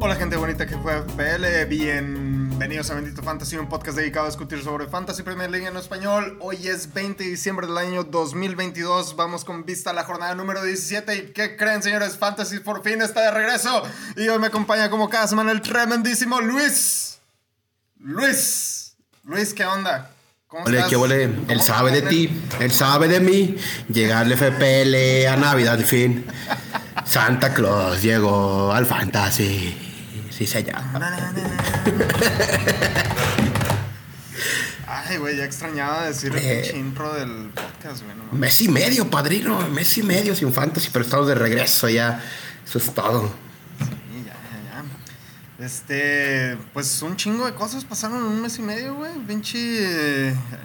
Hola gente bonita que fue FPL, bienvenidos a Bendito Fantasy, un podcast dedicado a discutir sobre Fantasy Premier League en español. Hoy es 20 de diciembre del año 2022, vamos con vista a la jornada número 17 y ¿qué creen señores? Fantasy por fin está de regreso y hoy me acompaña como cada semana el tremendísimo Luis. Luis, Luis, ¿qué onda? ¿Cómo Ole, qué ole. Él sabe de ti, él sabe de mí. Llegarle FPL a Navidad, al fin. Santa Claus llegó al Fantasy. Sí, se llama. Ay, güey, ya extrañaba decir el eh, intro del podcast, güey. mes y medio, padrino. Mes y medio sin fantasy, pero estamos de regreso ya. Eso es todo. Este, pues un chingo de cosas pasaron en un mes y medio, güey. Vinci,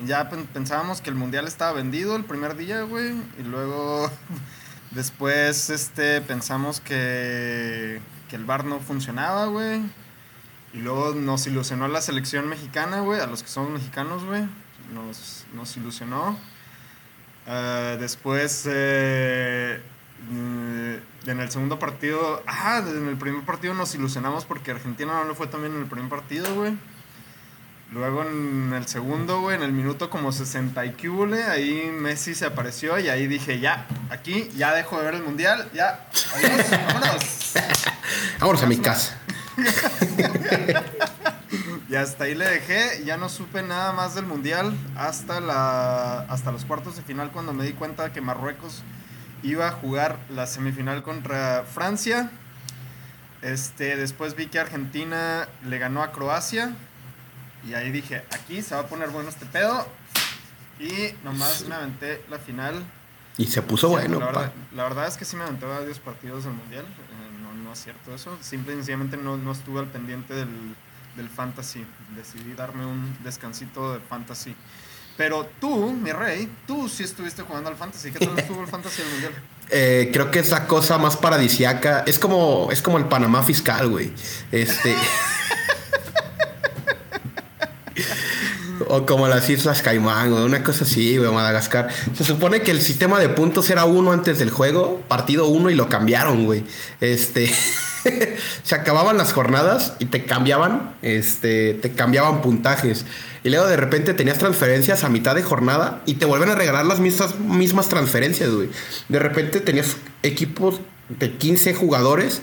ya pensábamos que el mundial estaba vendido el primer día, güey. Y luego, después, este, pensamos que que el bar no funcionaba, güey. Y luego nos ilusionó la selección mexicana, güey, a los que somos mexicanos, güey. Nos, nos ilusionó. Uh, después, eh, en el segundo partido, ah, en el primer partido nos ilusionamos porque Argentina no lo fue también en el primer partido, güey. Luego en el segundo, güey, en el minuto como 60 y cúbole, ahí Messi se apareció y ahí dije, ya, aquí ya dejo de ver el mundial, ya, adiós, vámonos. vámonos a mi casa. y hasta ahí le dejé, ya no supe nada más del mundial hasta, la, hasta los cuartos de final cuando me di cuenta que Marruecos iba a jugar la semifinal contra Francia. Este, después vi que Argentina le ganó a Croacia y ahí dije, aquí se va a poner bueno este pedo. Y nomás me aventé la final. Y se puso bueno. La verdad, es que sí me aventé varios partidos del Mundial. Eh, no, no, es cierto eso. Simple y sencillamente no, no estuve al pendiente del, del fantasy. Decidí darme un descansito de fantasy. Pero tú, mi rey, tú sí estuviste jugando al fantasy. ¿Qué tal estuvo el fantasy del mundial? Eh, creo que es la cosa más paradisiaca. Es como, es como el Panamá fiscal, güey. Este. o como las Islas Caimán, o una cosa así, güey, Madagascar. Se supone que el sistema de puntos era uno antes del juego, partido uno, y lo cambiaron, güey. Este. se acababan las jornadas y te cambiaban, este, te cambiaban puntajes. Y luego de repente tenías transferencias a mitad de jornada y te vuelven a regalar las mismas, mismas transferencias, güey. De repente tenías equipos de 15 jugadores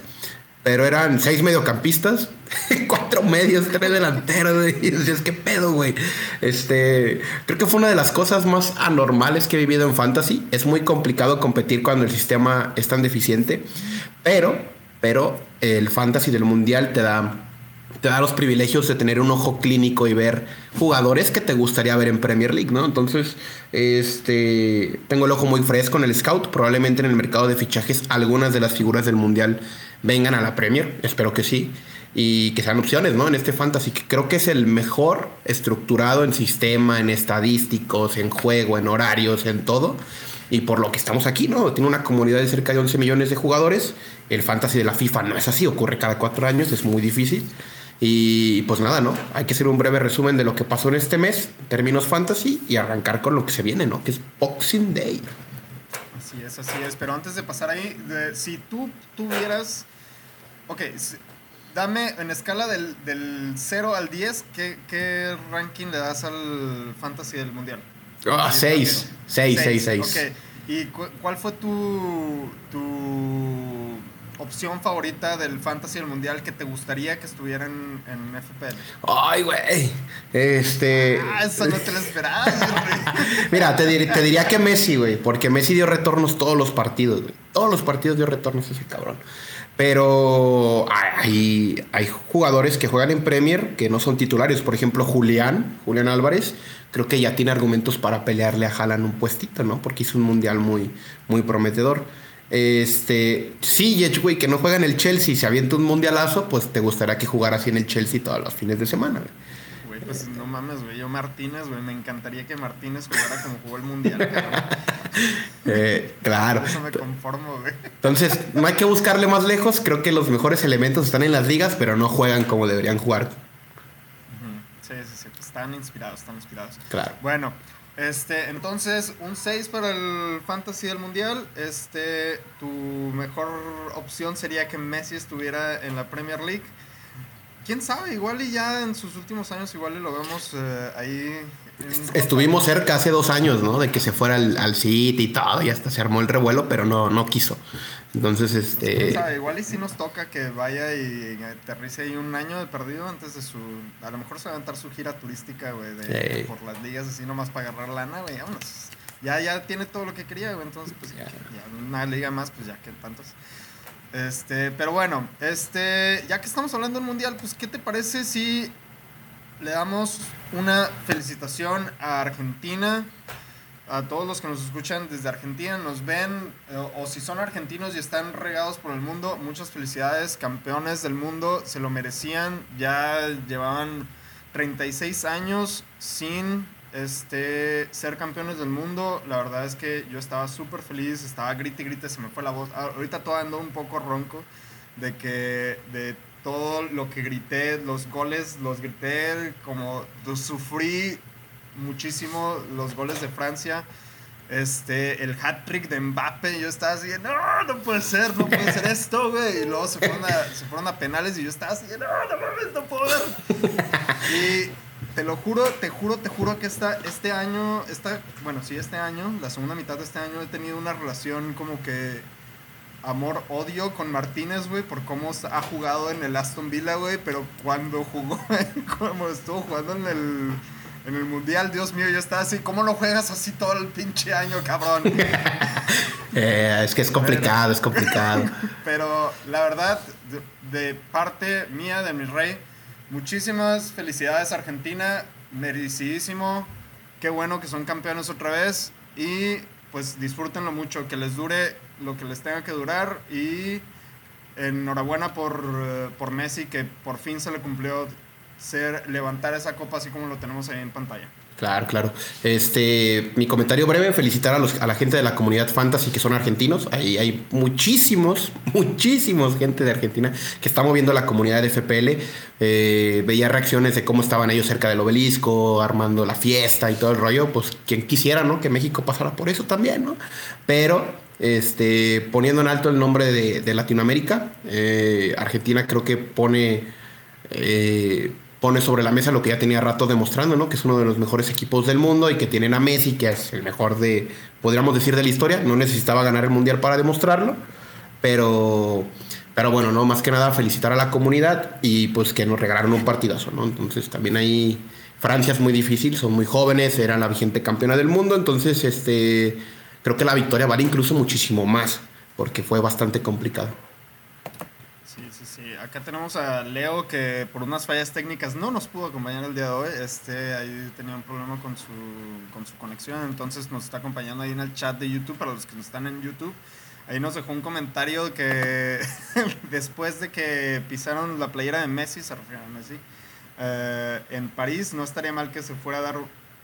pero eran seis mediocampistas, cuatro medios, tres delanteros, y decías, ¿qué pedo, güey? Este, creo que fue una de las cosas más anormales que he vivido en Fantasy. Es muy complicado competir cuando el sistema es tan deficiente, pero, pero el Fantasy del Mundial te da te da los privilegios de tener un ojo clínico y ver jugadores que te gustaría ver en Premier League, ¿no? Entonces, este, tengo el ojo muy fresco en el scout. Probablemente en el mercado de fichajes algunas de las figuras del mundial vengan a la Premier, espero que sí, y que sean opciones, ¿no? En este fantasy, que creo que es el mejor estructurado en sistema, en estadísticos, en juego, en horarios, en todo. Y por lo que estamos aquí, ¿no? Tiene una comunidad de cerca de 11 millones de jugadores. El fantasy de la FIFA no es así, ocurre cada cuatro años, es muy difícil. Y pues nada, ¿no? Hay que hacer un breve resumen de lo que pasó en este mes, términos fantasy, y arrancar con lo que se viene, ¿no? Que es Boxing Day. Así es, así es. Pero antes de pasar ahí, si tú tuvieras Ok, dame en escala del, del 0 al 10, ¿qué, ¿qué, ranking le das al Fantasy del Mundial? Ah, 6. 6, 6, 6. Ok, ¿y cuál fue tu, tu opción favorita del Fantasy del Mundial que te gustaría que estuviera en, en FPL? Ay, güey. Este. Ah, eso no te lo esperabas, Mira, te, te, diría que Messi, güey. Porque Messi dio retornos todos los partidos, güey. Todos los partidos dio retornos ese cabrón. Pero hay, hay jugadores que juegan en Premier que no son titulares. Por ejemplo, Julián, Julián Álvarez, creo que ya tiene argumentos para pelearle a Haaland un puestito, ¿no? Porque hizo un mundial muy, muy prometedor. Este, sí, güey, que no juega en el Chelsea y se avienta un mundialazo, pues te gustaría que jugara así en el Chelsea todos los fines de semana. Güey, pues no mames, güey. Yo Martínez, güey, me encantaría que Martínez jugara como jugó el mundial, eh, claro. Eso me conformo, güey. Entonces, no hay que buscarle más lejos. Creo que los mejores elementos están en las ligas, pero no juegan como deberían jugar. Sí, sí, sí. Pues están inspirados, están inspirados. Claro. Bueno, este, entonces, un 6 para el Fantasy del Mundial. Este, tu mejor opción sería que Messi estuviera en la Premier League. Quién sabe, igual y ya en sus últimos años, igual y lo vemos eh, ahí. Estuvimos cerca hace dos años, ¿no? De que se fuera al, al City y todo, y hasta se armó el revuelo, pero no, no quiso. Entonces, ¿Quién este. sabe? Igual y si nos toca que vaya y aterrice ahí un año de perdido antes de su... A lo mejor se va a aventar su gira turística, güey, de- por las ligas así nomás para agarrar lana, güey, vámonos. Ya, ya tiene todo lo que quería, güey, entonces pues ya una liga más, pues ya que tantos. Este, pero bueno, este, ya que estamos hablando del mundial, pues ¿qué te parece si le damos una felicitación a Argentina? a todos los que nos escuchan desde Argentina, nos ven, eh, o si son argentinos y están regados por el mundo, muchas felicidades, campeones del mundo, se lo merecían, ya llevaban 36 años sin este, ser campeones del mundo, la verdad es que yo estaba súper feliz, estaba grite y grite, se me fue la voz, Ah, ahorita todo ando un poco ronco de que de todo lo que grité, los goles los grité, como sufrí muchísimo los goles de Francia. Este, el hat-trick de Mbappe, yo estaba así, no, no puede ser, no puede ser esto, güey. Y luego se fueron, a, se fueron a penales y yo estaba así, no, no mames, no puedo ver. Y te lo juro, te juro, te juro que esta, este año, esta, bueno, sí, este año, la segunda mitad de este año he tenido una relación como que amor-odio con Martínez, güey, por cómo ha jugado en el Aston Villa, güey, pero cuando jugó, como estuvo jugando en el, en el Mundial, Dios mío, yo estaba así, ¿cómo lo juegas así todo el pinche año, cabrón? eh, es que es complicado, es complicado. Pero la verdad, de, de parte mía, de mi rey, muchísimas felicidades Argentina, merecidísimo, qué bueno que son campeones otra vez y pues disfrútenlo mucho, que les dure lo que les tenga que durar y enhorabuena por, eh, por Messi que por fin se le cumplió ser levantar esa copa así como lo tenemos ahí en pantalla. Claro, claro. Este, mi comentario breve, felicitar a, los, a la gente de la comunidad fantasy que son argentinos. Ahí hay muchísimos, muchísimos gente de Argentina que está moviendo la comunidad de FPL. Eh, veía reacciones de cómo estaban ellos cerca del obelisco, armando la fiesta y todo el rollo. Pues quien quisiera, ¿no? Que México pasara por eso también, ¿no? Pero, este, poniendo en alto el nombre de, de Latinoamérica, eh, Argentina creo que pone... eh, pone sobre la mesa lo que ya tenía rato demostrando, ¿no? Que es uno de los mejores equipos del mundo y que tienen a Messi, que es el mejor de, podríamos decir, de la historia. No necesitaba ganar el Mundial para demostrarlo, pero, pero bueno, no, más que nada felicitar a la comunidad y pues que nos regalaron un partidazo, ¿no? Entonces también ahí Francia es muy difícil, son muy jóvenes, era la vigente campeona del mundo, entonces este, creo que la victoria vale incluso muchísimo más, porque fue bastante complicado. Sí, sí, sí. Acá tenemos a Leo que por unas fallas técnicas no nos pudo acompañar el día de hoy. Este, ahí tenía un problema con su, con su conexión, entonces nos está acompañando ahí en el chat de YouTube para los que están en YouTube. Ahí nos dejó un comentario que después de que pisaron la playera de Messi, se refiere a Messi, eh, en París, no estaría mal que se fuera a dar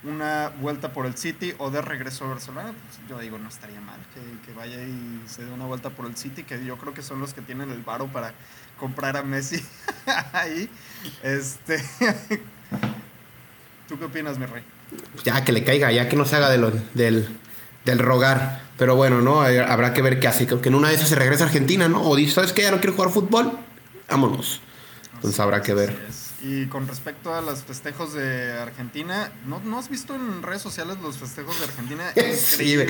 una vuelta por el City o de regreso a Barcelona. Pues yo digo, no estaría mal que, que vaya y se dé una vuelta por el City, que yo creo que son los que tienen el varo para comprar a Messi ahí. Este. ¿Tú qué opinas, mi rey? ya que le caiga, ya que no se haga de lo- del, del rogar. Pero bueno, ¿no? Habrá que ver qué hace. Que en una de esas se regresa a Argentina, ¿no? O dice, ¿sabes qué? Ya no quiero jugar fútbol. Vámonos. Entonces habrá que ver. Y con respecto a los festejos de Argentina, ¿no, ¿no has visto en redes sociales los festejos de Argentina? Sí, güey.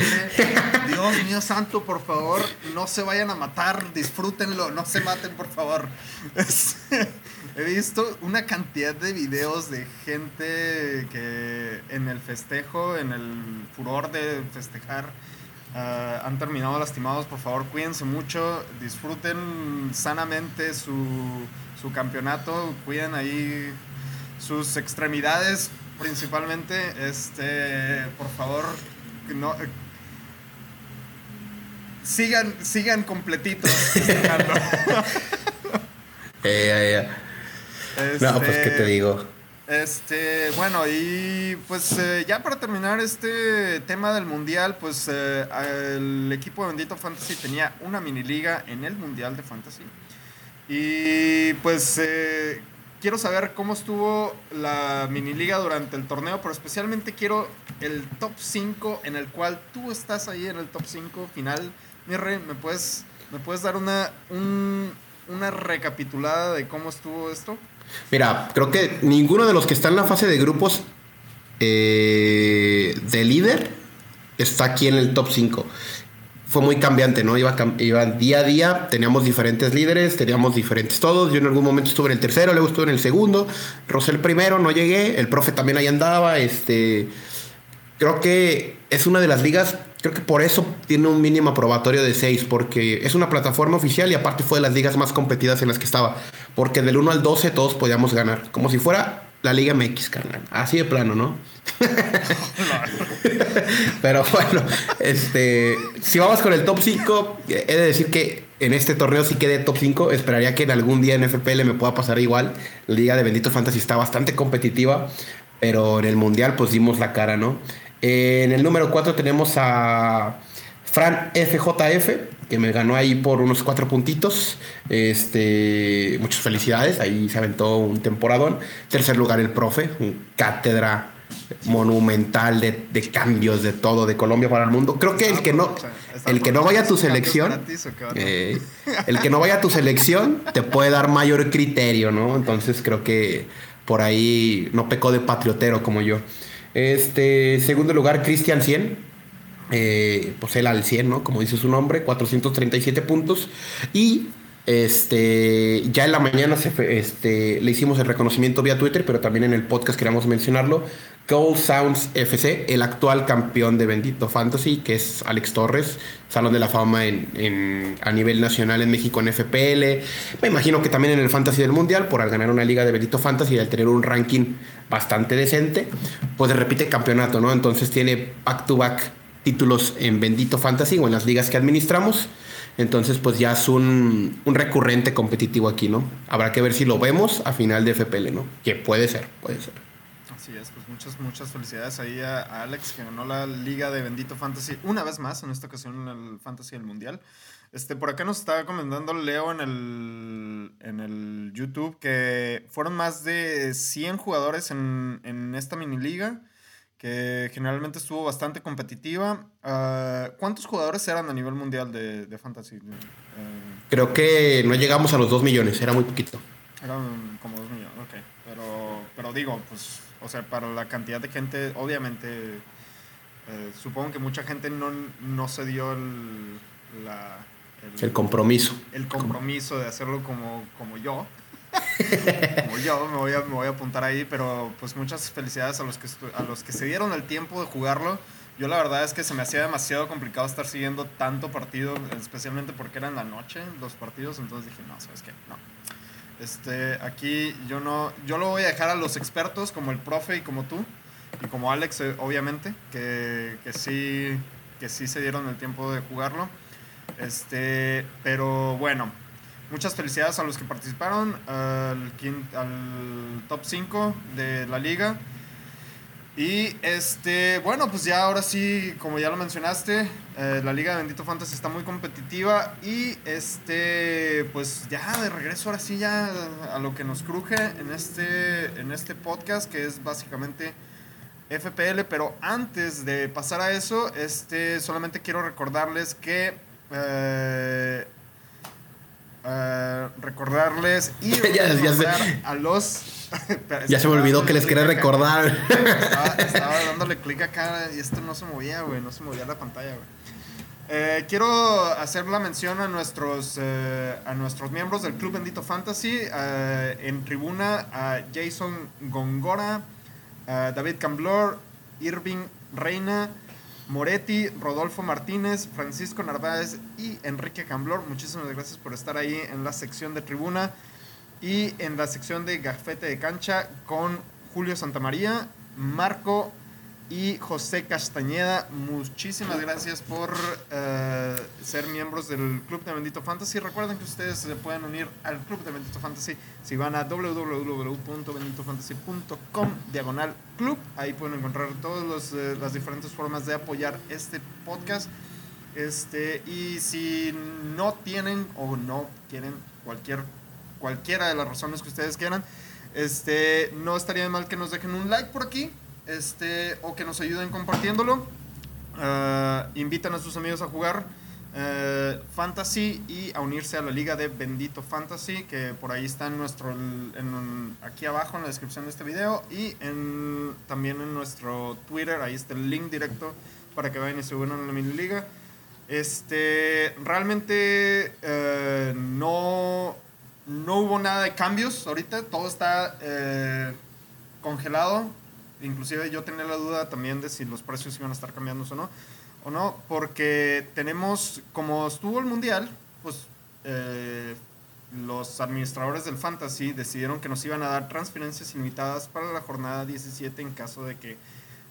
Dios mío santo, por favor, no se vayan a matar, disfrútenlo, no se maten, por favor. He visto una cantidad de videos de gente que en el festejo, en el furor de festejar, ah, han terminado lastimados. Por favor, cuídense mucho, disfruten sanamente su, su campeonato, cuiden ahí sus extremidades principalmente. Este, por favor, no. eh, Sigan, sigan completitos. festejando. Eh, eh, eh. No, pues qué te Este, digo. Este, bueno, y pues eh, ya para terminar este tema del mundial, pues eh, el equipo de Bendito Fantasy tenía una mini liga en el mundial de Fantasy. Y pues eh, quiero saber cómo estuvo la mini liga durante el torneo, pero especialmente quiero el top 5 en el cual tú estás ahí en el top 5 final. Mi rey, ¿me puedes, ¿me puedes dar una, una recapitulada de cómo estuvo esto? Mira, creo que ninguno de los que están en la fase de grupos eh, de líder está aquí en el top 5 fue muy cambiante, ¿no? Iba, iba, día a día, teníamos diferentes líderes, teníamos diferentes todos. Yo en algún momento estuve en el tercero, luego estuve en el segundo, Rosel primero, no llegué, el profe también ahí andaba. Este, creo que es una de las ligas, creo que por eso tiene un mínimo probatorio de 6, porque es una plataforma oficial y aparte fue de las ligas más competidas en las que estaba. Porque del 1 al 12 todos podíamos ganar, como si fuera la Liga MX, carnal. Así de plano, ¿no? Pero bueno, este, si vamos con el top 5, he de decir que en este torneo sí quedé top 5. Esperaría que en algún día en FPL me pueda pasar igual. La Liga de Bendito Fantasy está bastante competitiva, pero en el Mundial pues dimos la cara, ¿no? En el número 4 tenemos a Fran FJF, que me ganó ahí por unos cuatro puntitos. Este, muchas felicidades, ahí se aventó un temporadón. Tercer lugar el profe, un cátedra monumental de, cambios de todo de Colombia para el mundo. Creo que el que no el que no vaya a tu selección eh, el que no vaya a tu selección te puede dar mayor criterio, ¿no? Entonces creo que por ahí no pecó de patriotero como yo. Este, segundo lugar Cristian 100 eh, pues él al 100, ¿no? Como dice su nombre, 437 puntos. Y este, ya en la mañana se, este, le hicimos el reconocimiento vía Twitter, pero también en el podcast queríamos mencionarlo. Gold Sounds FC, el actual campeón de Bendito Fantasy, que es Alex Torres, Salón de la Fama en, a nivel nacional en México en FPL. Me imagino que también en el Fantasy del Mundial, por al ganar una liga de Bendito Fantasy y al tener un ranking bastante decente, pues repite campeonato, ¿no? Entonces tiene back to back títulos en Bendito Fantasy o en las ligas que administramos. Entonces, pues ya es un, recurrente competitivo aquí, ¿no? Habrá que ver si lo vemos a final de FPL, ¿no? Que puede ser, puede ser. Así es, pues muchas, muchas felicidades ahí a, Alex, que ganó la liga de Bendito Fantasy una vez más, en esta ocasión en el Fantasy del Mundial. Este, por acá nos estaba comentando Leo en el, en el YouTube que fueron más de 100 jugadores en, en esta mini liga que generalmente estuvo bastante competitiva. Ah, ¿Cuántos jugadores eran a nivel mundial de, de Fantasy? Eh, Creo que no llegamos a los 2 millones, era muy poquito. Eran como 2 millones, ok. Pero, pero digo, pues, o sea, para la cantidad de gente, obviamente, eh, supongo que mucha gente no, no se dio el, la, el, compromiso. El compromiso de hacerlo como, como yo. Como yo me voy, a, me voy a apuntar ahí, pero pues muchas felicidades a los, que a los que se dieron el tiempo de jugarlo. Yo la verdad es que se me hacía demasiado complicado estar siguiendo tanto partido, especialmente porque eran la noche los partidos, entonces dije, no, ¿sabes qué? No. Este, aquí yo no, yo lo voy a dejar a los expertos como el profe y como tú, y como Alex, eh, obviamente, que, que, sí, que sí se dieron el tiempo de jugarlo. Este, pero bueno, muchas felicidades a los que participaron al, top 5 de la liga. Y este, bueno, pues ya ahora sí, como ya lo mencionaste, eh, la Liga de Bendito Fantasy está muy competitiva y este, pues ya de regreso ahora sí ya a lo que nos cruje en este, en este podcast que es básicamente FPL, pero antes de pasar a eso, este, solamente quiero recordarles que eh, recordarles y ya, a los. ya se me olvidó que les quería recordar. Estaba, dándole clic acá y esto no se movía, güey. No se movía la pantalla, güey. Eh, quiero hacer la mención a nuestros, eh, a nuestros miembros del Club Bendito Fantasy. Eh, en tribuna a Jason Gongora, David Camblor, Irving Reina, Moretti, Rodolfo Martínez, Francisco Narváez y Enrique Camblor. Muchísimas gracias por estar ahí en la sección de tribuna y en la sección de gafete de cancha con Julio Santamaría, Marco y José Castañeda. Muchísimas gracias por eh, ser miembros del Club de Bendito Fantasy. Recuerden que ustedes se pueden unir al Club de Bendito Fantasy si van a www.benditofantasy.com diagonal club. Ahí pueden encontrar todas eh, las diferentes formas de apoyar este podcast. Este, y si no tienen o no quieren cualquier, cualquiera de las razones que ustedes quieran, Este, no estaría mal que nos dejen un like por aquí. Este, o que nos ayuden compartiéndolo. Uh, invitan a sus amigos a jugar uh, Fantasy y a unirse a la liga de Bendito Fantasy, que por ahí está en nuestro, aquí abajo en la descripción de este video y en, también en nuestro Twitter, ahí está el link directo para que vayan y se unan a la mini liga. Este, realmente uh, no, no hubo nada de cambios ahorita, todo está congelado inclusive yo tenía la duda también de si los precios iban a estar cambiando o no, o no porque tenemos, como estuvo el Mundial, pues eh, los administradores del Fantasy decidieron que nos iban a dar transferencias ilimitadas para la jornada 17 en caso de que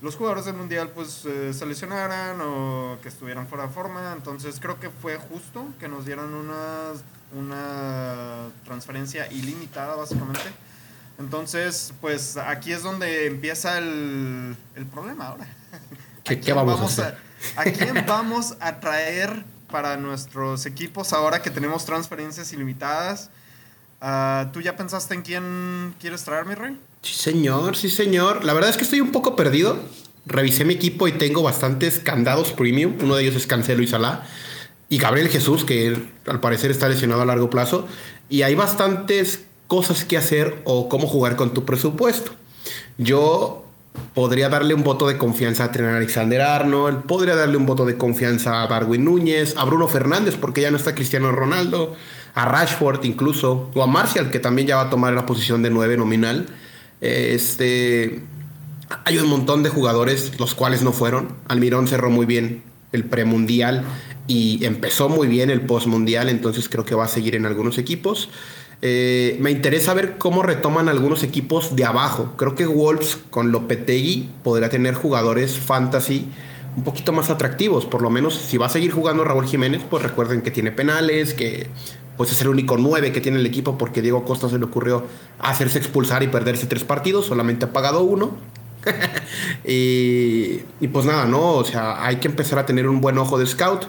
los jugadores del Mundial pues eh, se lesionaran o que estuvieran fuera de forma. Entonces creo que fue justo que nos dieran una, una transferencia ilimitada básicamente. Entonces, pues aquí es donde empieza el, problema ahora. ¿Qué, vamos, a hacer? A, quién vamos a traer para nuestros equipos ahora que tenemos transferencias ilimitadas? Ah, ¿Tú ya pensaste en quién quieres traer, mi rey? Sí, señor, sí, señor. La verdad es que estoy un poco perdido. Revisé mi equipo y tengo bastantes candados premium. Uno de ellos es Cancelo y Salah. Y Gabriel Jesús, que al parecer está lesionado a largo plazo. Y hay bastantes cosas que hacer o cómo jugar con tu presupuesto. Yo podría darle un voto de confianza a Tren Alexander Arnold, podría darle un voto de confianza a Darwin Núñez, a Bruno Fernández, porque ya no está Cristiano Ronaldo, a Rashford incluso, o a Martial, que también ya va a tomar la posición de 9 nominal. Este, hay un montón de jugadores, los cuales no fueron. Almirón cerró muy bien el premundial y empezó muy bien el postmundial, entonces creo que va a seguir en algunos equipos. Eh, me interesa ver cómo retoman algunos equipos de abajo. Creo que Wolves con Lopetegui podría tener jugadores fantasy un poquito más atractivos. Por lo menos si va a seguir jugando Raúl Jiménez, pues recuerden que tiene penales, que pues es el único 9 que tiene el equipo porque Diego Costa se le ocurrió hacerse expulsar y perderse tres partidos, solamente ha pagado uno. y, y pues nada, ¿no? O sea, hay que empezar a tener un buen ojo de scout.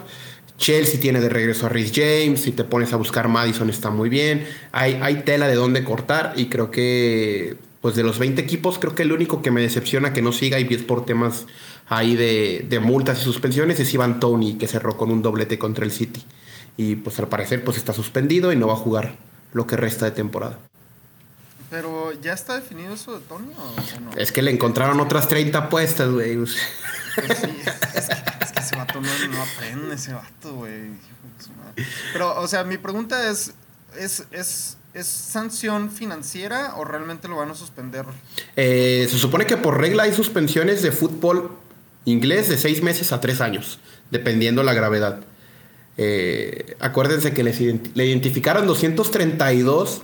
Chelsea tiene de regreso a Rhys James. Si te pones a buscar Madison, está muy bien. Hay, hay tela de dónde cortar. Y creo que, pues de los 20 equipos, creo que el único que me decepciona que no siga y es por temas ahí de, de, multas y suspensiones es Ivan Tony, que cerró con un doblete contra el City. Y pues al parecer, pues está suspendido y no va a jugar lo que resta de temporada. Pero ya está definido eso de Tony o, no? Es que le encontraron otras 30 apuestas, güey. Pues sí, es ese vato no, aprende, ese vato, güey. Pero, o sea, mi pregunta es, ¿es, es, es sanción financiera o realmente lo van a suspender? Eh, se supone que por regla hay suspensiones de fútbol inglés de seis meses a tres años, dependiendo la gravedad. Eh, acuérdense que le identificaron 232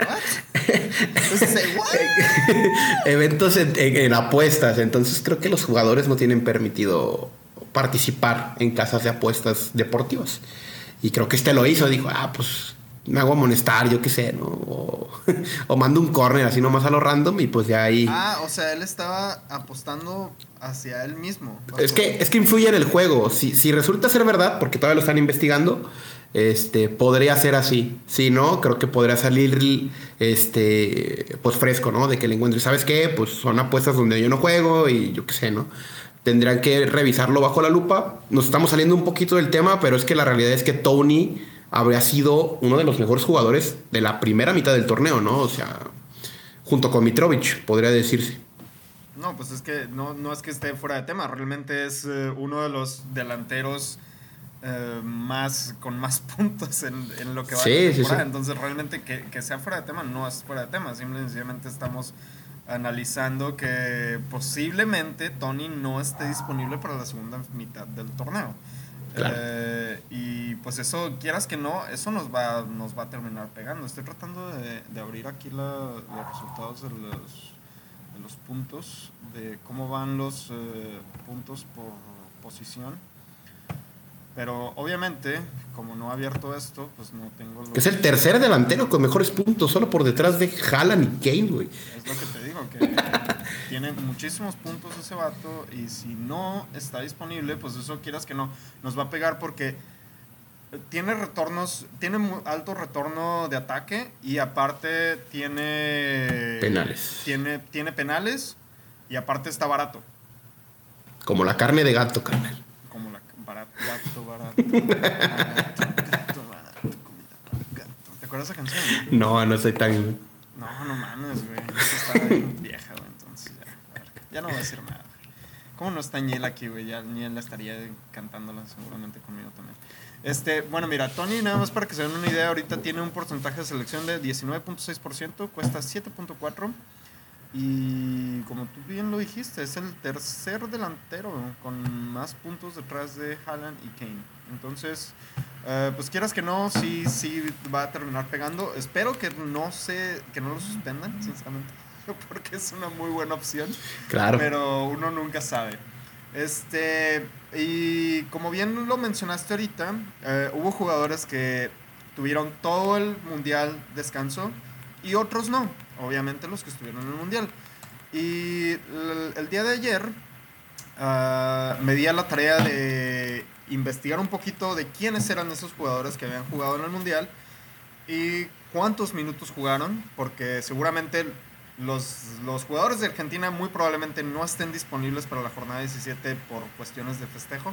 eventos en, apuestas. Entonces creo que los jugadores no tienen permitido participar en casas de apuestas deportivas. Y creo que este lo hizo. Dijo, ah, pues me hago amonestar, yo qué sé, ¿no? O, mando un corner así nomás a lo random y pues ya ahí. Ah, o sea, él estaba apostando hacia él mismo. Es que, es que influye en el juego. Si, si resulta ser verdad, porque todavía lo están investigando, este, podría ser así. Si no, creo que podría salir este, pues fresco, ¿no? De que le encuentre, ¿sabes qué? Pues son apuestas donde yo no juego y yo qué sé, ¿no? Tendrían que revisarlo bajo la lupa. Nos estamos saliendo un poquito del tema, pero es que la realidad es que Tony habría sido uno de los mejores jugadores de la primera mitad del torneo, ¿no? O sea, junto con Mitrovic, podría decirse. No, pues es que no, no es que esté fuera de tema, realmente es eh, uno de los delanteros eh, más con más puntos en, lo que va a temporada. Entonces, realmente que, sea fuera de tema no es fuera de tema. Simplemente estamos analizando que posiblemente Tony no esté disponible para la segunda mitad del torneo. Eh, y pues eso, quieras que no, eso nos va, nos va a terminar pegando. Estoy tratando de, abrir aquí los resultados de los, de los puntos, de cómo van los eh, puntos por posición. Pero obviamente, como no ha abierto esto, pues no tengo... Es el tercer delantero con mejores puntos, solo por detrás de Haaland y Kane, güey. Es lo que te digo, que tiene muchísimos puntos ese vato y si no está disponible, pues eso quieras que no, nos va a pegar porque tiene retornos, tiene alto retorno de ataque y aparte tiene Penales. Tiene, tiene penales y aparte está barato. Como la carne de gato, carnal. Barato, gato, barato, barato, gato, barato, comida para gato. ¿Te acuerdas esa canción? No, no soy tan. No, no mames, güey. Esa está bien vieja, güey. Entonces ya, a ver, ya no voy a decir nada. ¿Cómo no está Niel aquí, güey? Ya Niel estaría cantándola seguramente conmigo también. Este, bueno, mira, Tony, nada más para que se den una idea, ahorita tiene un porcentaje de selección de 19.6%, cuesta 7.4%. Y como tú bien lo dijiste, es el tercer delantero con más puntos detrás de Haaland y Kane. Entonces, eh, pues quieras que no, sí, sí va a terminar pegando. Espero que no se, que no lo suspendan, sinceramente, porque es una muy buena opción. Claro. Pero uno nunca sabe. Este, y como bien lo mencionaste ahorita, eh, hubo jugadores que tuvieron todo el mundial descanso y otros no. Obviamente los que estuvieron en el mundial. Y el, día de ayer ah, me di a la tarea de investigar un poquito de quiénes eran esos jugadores que habían jugado en el mundial y cuántos minutos jugaron, porque seguramente los, los jugadores de Argentina muy probablemente no estén disponibles para la jornada 17 por cuestiones de festejo.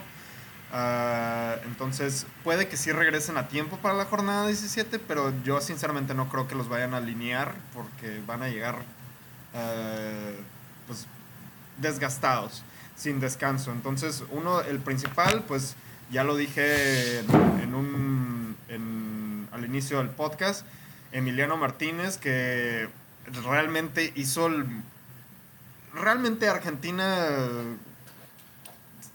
Ah, entonces puede que sí regresen a tiempo para la jornada 17, pero yo sinceramente no creo que los vayan a alinear porque van a llegar ah, pues desgastados, sin descanso. Entonces uno, el principal, pues ya lo dije en, en un, en- al inicio del podcast, Emiliano Martínez, que realmente hizo el... Realmente Argentina...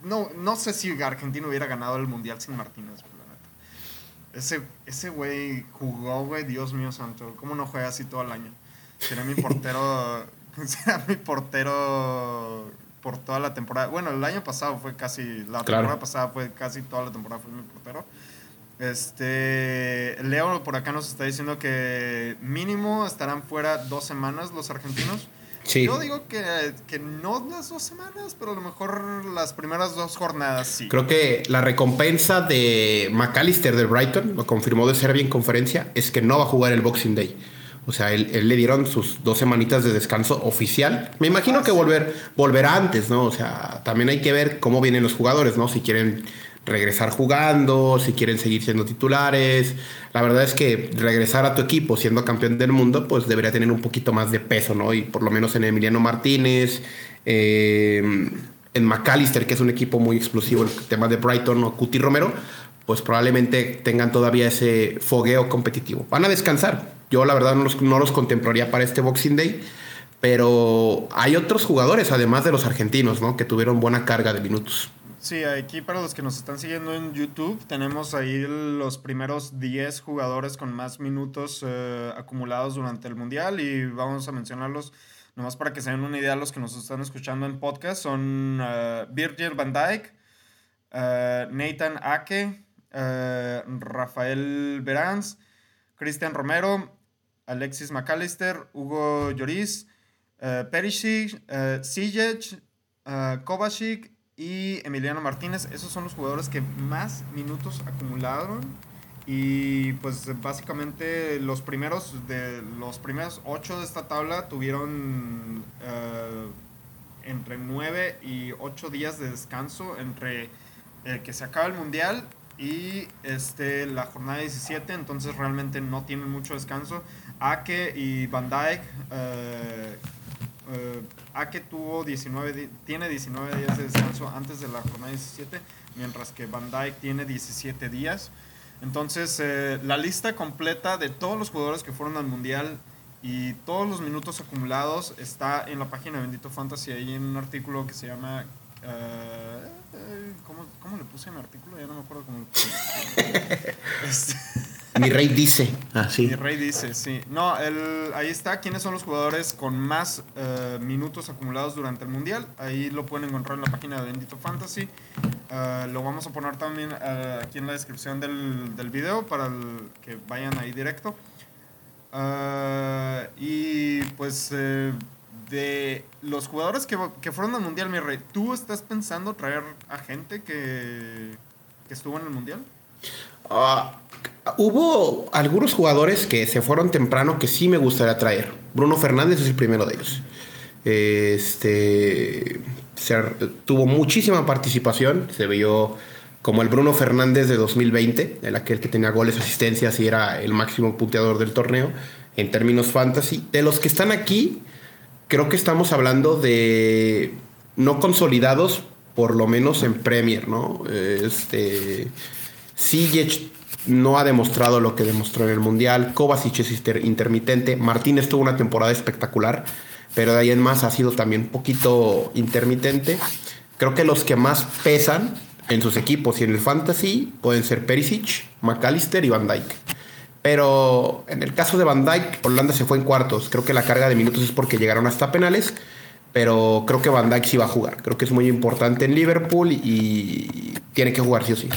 No, no sé si Argentina hubiera ganado el Mundial sin Martínez, pues, la neta. Ese, ese güey jugó, güey, Dios mío santo. ¿Cómo no juega así todo el año? Será mi portero... será mi portero por toda la temporada. Bueno, el año pasado fue casi... La Claro. temporada pasada fue casi toda la temporada fue mi portero. Este, Leo por acá nos está diciendo que mínimo estarán fuera dos semanas los argentinos. Sí. Yo digo que, que no las dos semanas, pero a lo mejor las primeras dos jornadas sí. Creo que la recompensa de McAllister del Brighton, lo confirmó de Serbia en conferencia, es que no va a jugar el Boxing Day. O sea, él, él le dieron sus dos semanitas de descanso oficial. Me imagino Ah, que sí. volver, volverá antes, ¿no? O sea, también hay que ver cómo vienen los jugadores, ¿no? Si quieren regresar jugando, si quieren seguir siendo titulares. La verdad es que regresar a tu equipo siendo campeón del mundo, pues debería tener un poquito más de peso, ¿no? Y por lo menos en Emiliano Martínez, eh, en McAllister, que es un equipo muy explosivo, el tema de Brighton o Cuti Romero, pues probablemente tengan todavía ese fogueo competitivo. Van a descansar. Yo la verdad no los, no los contemplaría para este Boxing Day, pero hay otros jugadores, además de los argentinos, ¿no? Que tuvieron buena carga de minutos. Sí, aquí para los que nos están siguiendo en YouTube, tenemos ahí los primeros 10 jugadores con más minutos eh, acumulados durante el Mundial y vamos a mencionarlos nomás para que se den una idea los que nos están escuchando en podcast. Son eh, Virgil van Dijk, eh, Nathan Ake, Rafael Beranz, Cristian Romero, Alexis McAllister, Hugo Lloris, Perisic, eh, Kovacic y Emiliano Martínez. Esos son los jugadores que más minutos acumularon. Y pues básicamente los primeros de los primeros ocho de esta tabla tuvieron eh, entre 9 y 8 días de descanso entre el que se acaba el mundial y este la jornada 17, entonces realmente no tienen mucho descanso. Ake y Van Dijk eh, eh, Ake tuvo 19 di- tiene 19 días de descanso antes de la jornada 17, mientras que Van Dijk tiene 17 días. Entonces, eh, la lista completa de todos los jugadores que fueron al Mundial y todos los minutos acumulados está en la página de Bendito Fantasy. Ahí en un artículo que se llama... eh, eh, ¿cómo, cómo le puse mi artículo? Ya no me acuerdo cómo le puse. Este, Mi rey dice así. mi rey dice, sí. No, el, ahí está. ¿Quiénes son los jugadores con más eh, minutos acumulados durante el Mundial? Ahí lo pueden encontrar en la página de Bendito Fantasy. Eh, lo vamos a poner también eh, aquí en la descripción del, del video para el- que vayan ahí directo. Y pues de los jugadores que, que fueron al Mundial, mi rey, ¿tú estás pensando traer a gente que, que estuvo en el Mundial? Ah, hubo algunos jugadores que se fueron temprano que sí me gustaría traer. Bruno Fernández es el primero de ellos. Este tuvo muchísima participación, se vio como el Bruno Fernández de 2020, el aquel que tenía goles, asistencias y era el máximo punteador del torneo en términos fantasy. De los que están aquí, creo que estamos hablando de no consolidados, por lo menos en Premier, ¿no? Este Sijic no ha demostrado lo que demostró en el Mundial, Kovacic es intermitente, Martínez tuvo una temporada espectacular, pero de ahí en más ha sido también un poquito intermitente. Creo que los que más pesan en sus equipos y en el fantasy pueden ser Perisic, McAllister y Van Dyke. Pero en el caso de Van Dyke, Holanda se fue en cuartos. Creo que la carga de minutos es porque llegaron hasta penales. Pero creo que Van Dyke sí va a jugar. Creo que es muy importante en Liverpool y tiene que jugar sí o sí.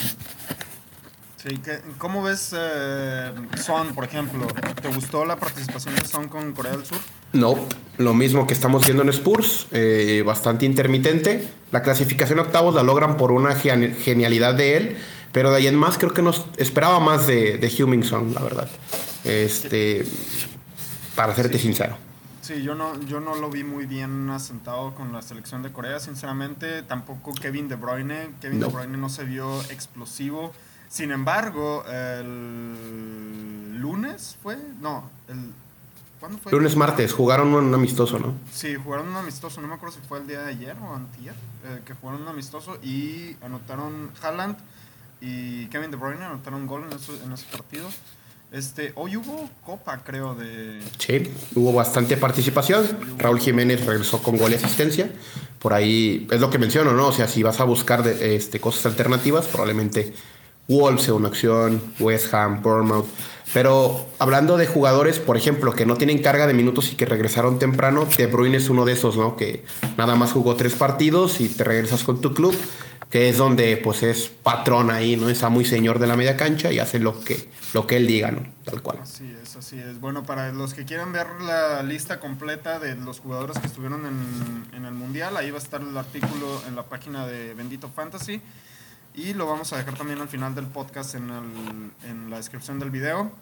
¿Cómo ves eh, Son, por ejemplo? ¿Te gustó la participación de Son con Corea del Sur? No, lo mismo que estamos viendo en Spurs, eh, bastante intermitente. La clasificación octavos la logran por una genialidad de él, pero de ahí en más creo que nos esperaba más de, de Hummingson, la verdad. Este, para serte sincero. Sí, yo no, yo no lo vi muy bien asentado con la selección de Corea, sinceramente. Tampoco Kevin De Bruyne. Kevin De Bruyne no se vio explosivo. Sin embargo, el lunes fue, no, el ¿cuándo fue? Lunes, martes, jugaron un amistoso, ¿no? Sí, jugaron un amistoso, no me acuerdo si fue el día de ayer o antier, eh, que jugaron un amistoso y anotaron Haaland y Kevin De Bruyne anotaron gol en, en ese partido. Este, hoy hubo copa, creo, de... Sí, hubo bastante participación. Raúl Jiménez regresó con gol y asistencia. Por ahí es lo que menciono, ¿no? O sea, si vas a buscar de, este, cosas alternativas, probablemente Wolves una acción, West Ham, Bournemouth. Pero hablando de jugadores, por ejemplo, que no tienen carga de minutos y que regresaron temprano, De Bruyne es uno de esos, ¿no? Que nada más jugó tres partidos y te regresas con tu club, que es donde pues es patrón ahí, ¿no? Está muy señor de la media cancha y hace lo que, lo que él diga, ¿no? Tal cual. Así es, así es. Bueno, para los que quieran ver la lista completa de los jugadores que estuvieron en, en el Mundial, ahí va a estar el artículo en la página de Bendito Fantasy. Y lo vamos a dejar también al final del podcast en, el, en la descripción del video.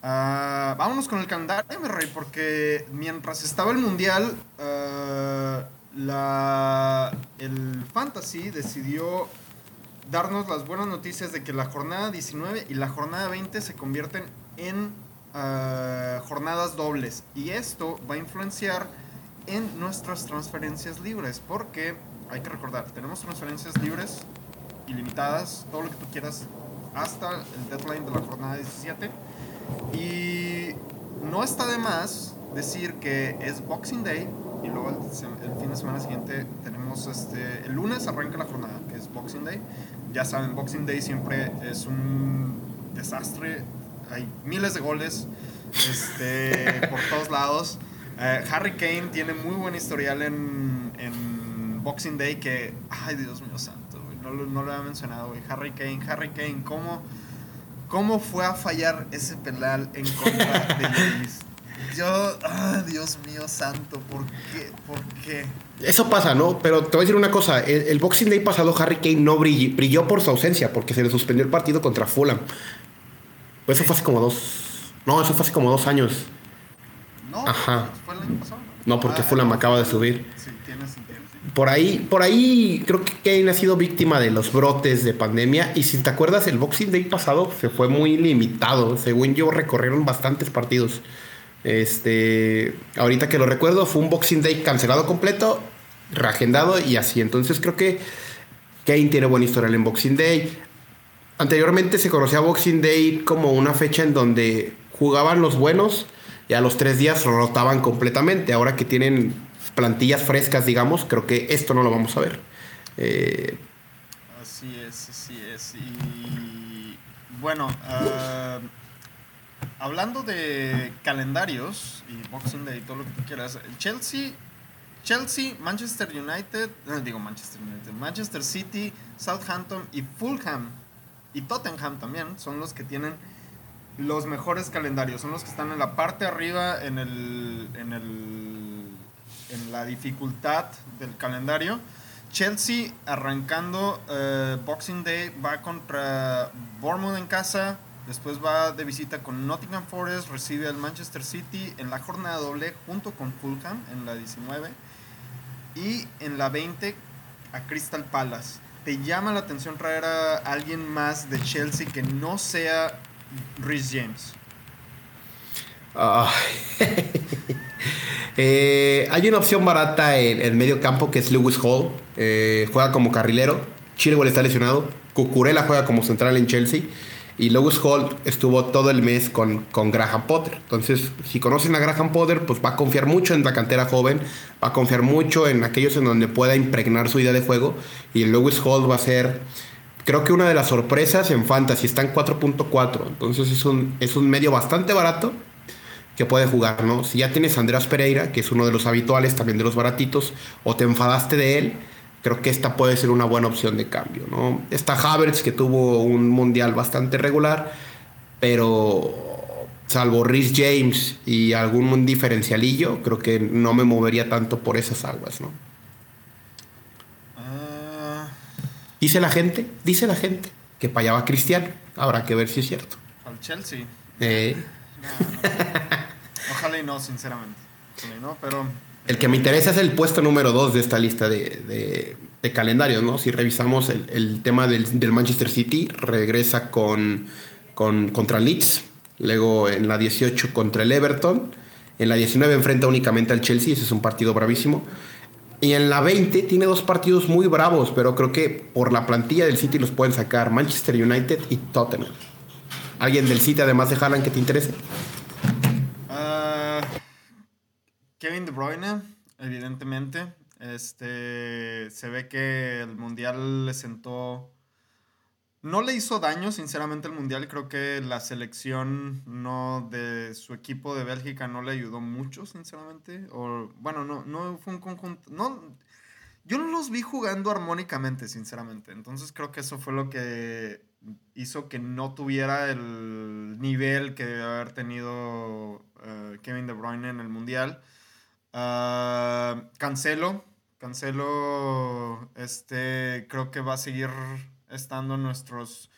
Uh, vámonos con el calendario, mi porque mientras estaba el mundial, uh, la, el Fantasy decidió darnos las buenas noticias de que la jornada 19 y la jornada 20 se convierten en uh, jornadas dobles. Y esto va a influenciar en nuestras transferencias libres, porque hay que recordar, tenemos transferencias libres ilimitadas, todo lo que tú quieras, hasta el deadline de la jornada 17. Y no está de más decir que es Boxing Day y luego el, fin de semana siguiente tenemos este, el lunes arranca la jornada, que es Boxing Day. Ya saben, Boxing Day siempre es un desastre, hay miles de goles este, por todos lados. Eh, Harry Kane tiene muy buen historial en, en Boxing Day que, ay Dios mío santo no, no lo había mencionado, güey. Harry Kane, Harry Kane, ¿cómo, ¿cómo fue a fallar ese penal en contra de Luis? Yo, ah, Dios mío santo, ¿por qué? ¿Por qué? Eso pasa, ¿no? Pero te voy a decir una cosa. El, Boxing Day pasado, Harry Kane no brilló, brilló por su ausencia, porque se le suspendió el partido contra Fulham. Eso fue hace como dos. No, eso fue hace como dos años. No, Ajá. fue el año pasado. No, porque ah, Fulham acaba de subir. Sí, tienes por ahí, por ahí creo que Kane ha sido víctima de los brotes de pandemia. Y si te acuerdas, el Boxing Day pasado se fue muy limitado. Según yo, recorrieron bastantes partidos. Este, ahorita que lo recuerdo, fue un Boxing Day cancelado completo, reagendado y así. Entonces creo que Kane tiene buena historia en Boxing Day. Anteriormente se conocía Boxing Day como una fecha en donde jugaban los buenos y a los tres días rotaban completamente. Ahora que tienen plantillas frescas, digamos, creo que esto no lo vamos a ver. Eh, así es, así es. Y bueno, ah, hablando de calendarios y Boxing Day y todo lo que tú quieras, Chelsea, Chelsea, Manchester United, no digo Manchester United, Manchester City, Southampton y Fulham y Tottenham también son los que tienen los mejores calendarios, son los que están en la parte arriba en el, en el en la dificultad del calendario. Chelsea arrancando eh, Boxing Day va contra Bournemouth en casa. Después va de visita con Nottingham Forest, recibe al Manchester City en la jornada doble junto con Fulham en la 19 y en la 20 a Crystal Palace. ¿Te llama la atención traer a alguien más de Chelsea que no sea Rhys James? Eh, hay una opción barata en el medio campo que es Lewis Hall. Eh, juega como carrilero. Chilwell está lesionado. Cucurella juega como central en Chelsea. Y Lewis Hall estuvo todo el mes con, con Graham Potter. Entonces, si conocen a Graham Potter, pues va a confiar mucho en la cantera joven, va a confiar mucho en aquellos en donde pueda impregnar su idea de juego. Y Lewis Hall va a ser, creo que una de las sorpresas en Fantasy. Está en 4.4. Entonces es un, es un medio bastante barato que puede jugar, ¿no? Si ya tienes a Andrés Pereira, que es uno de los habituales, también de los baratitos, o te enfadaste de él, creo que esta puede ser una buena opción de cambio, ¿no? Está Havertz, que tuvo un mundial bastante regular, pero salvo Rhys James y algún diferencialillo, creo que no me movería tanto por esas aguas, ¿no? Ah. Dice la gente, dice la gente que para allá va Cristiano. Habrá que ver si es cierto. Al Chelsea. Eh. Ojalá y no, sinceramente. Pero el que me interesa es el puesto número 2 de esta lista de, de, calendarios, ¿no? Si revisamos el, tema del, Manchester City, regresa con, con, contra Leeds, luego en la 18 contra el Everton, en la 19 enfrenta únicamente al Chelsea, ese es un partido bravísimo. Y en la 20 tiene dos partidos muy bravos, pero creo que por la plantilla del City los pueden sacar Manchester United y Tottenham. ¿Alguien del City además de Haaland que te interese? Kevin De Bruyne, evidentemente. Este, se ve que el Mundial le sentó... No le hizo daño, sinceramente, el Mundial. Creo que la selección no de su equipo de Bélgica no le ayudó mucho, sinceramente. O, bueno, no, no fue un conjunto... No, yo no los vi jugando armónicamente, sinceramente. Entonces creo que eso fue lo que hizo que no tuviera el nivel que debe haber tenido eh, Kevin De Bruyne en el Mundial. Uh, cancelo. Cancelo, este, creo que va a seguir estando nuestros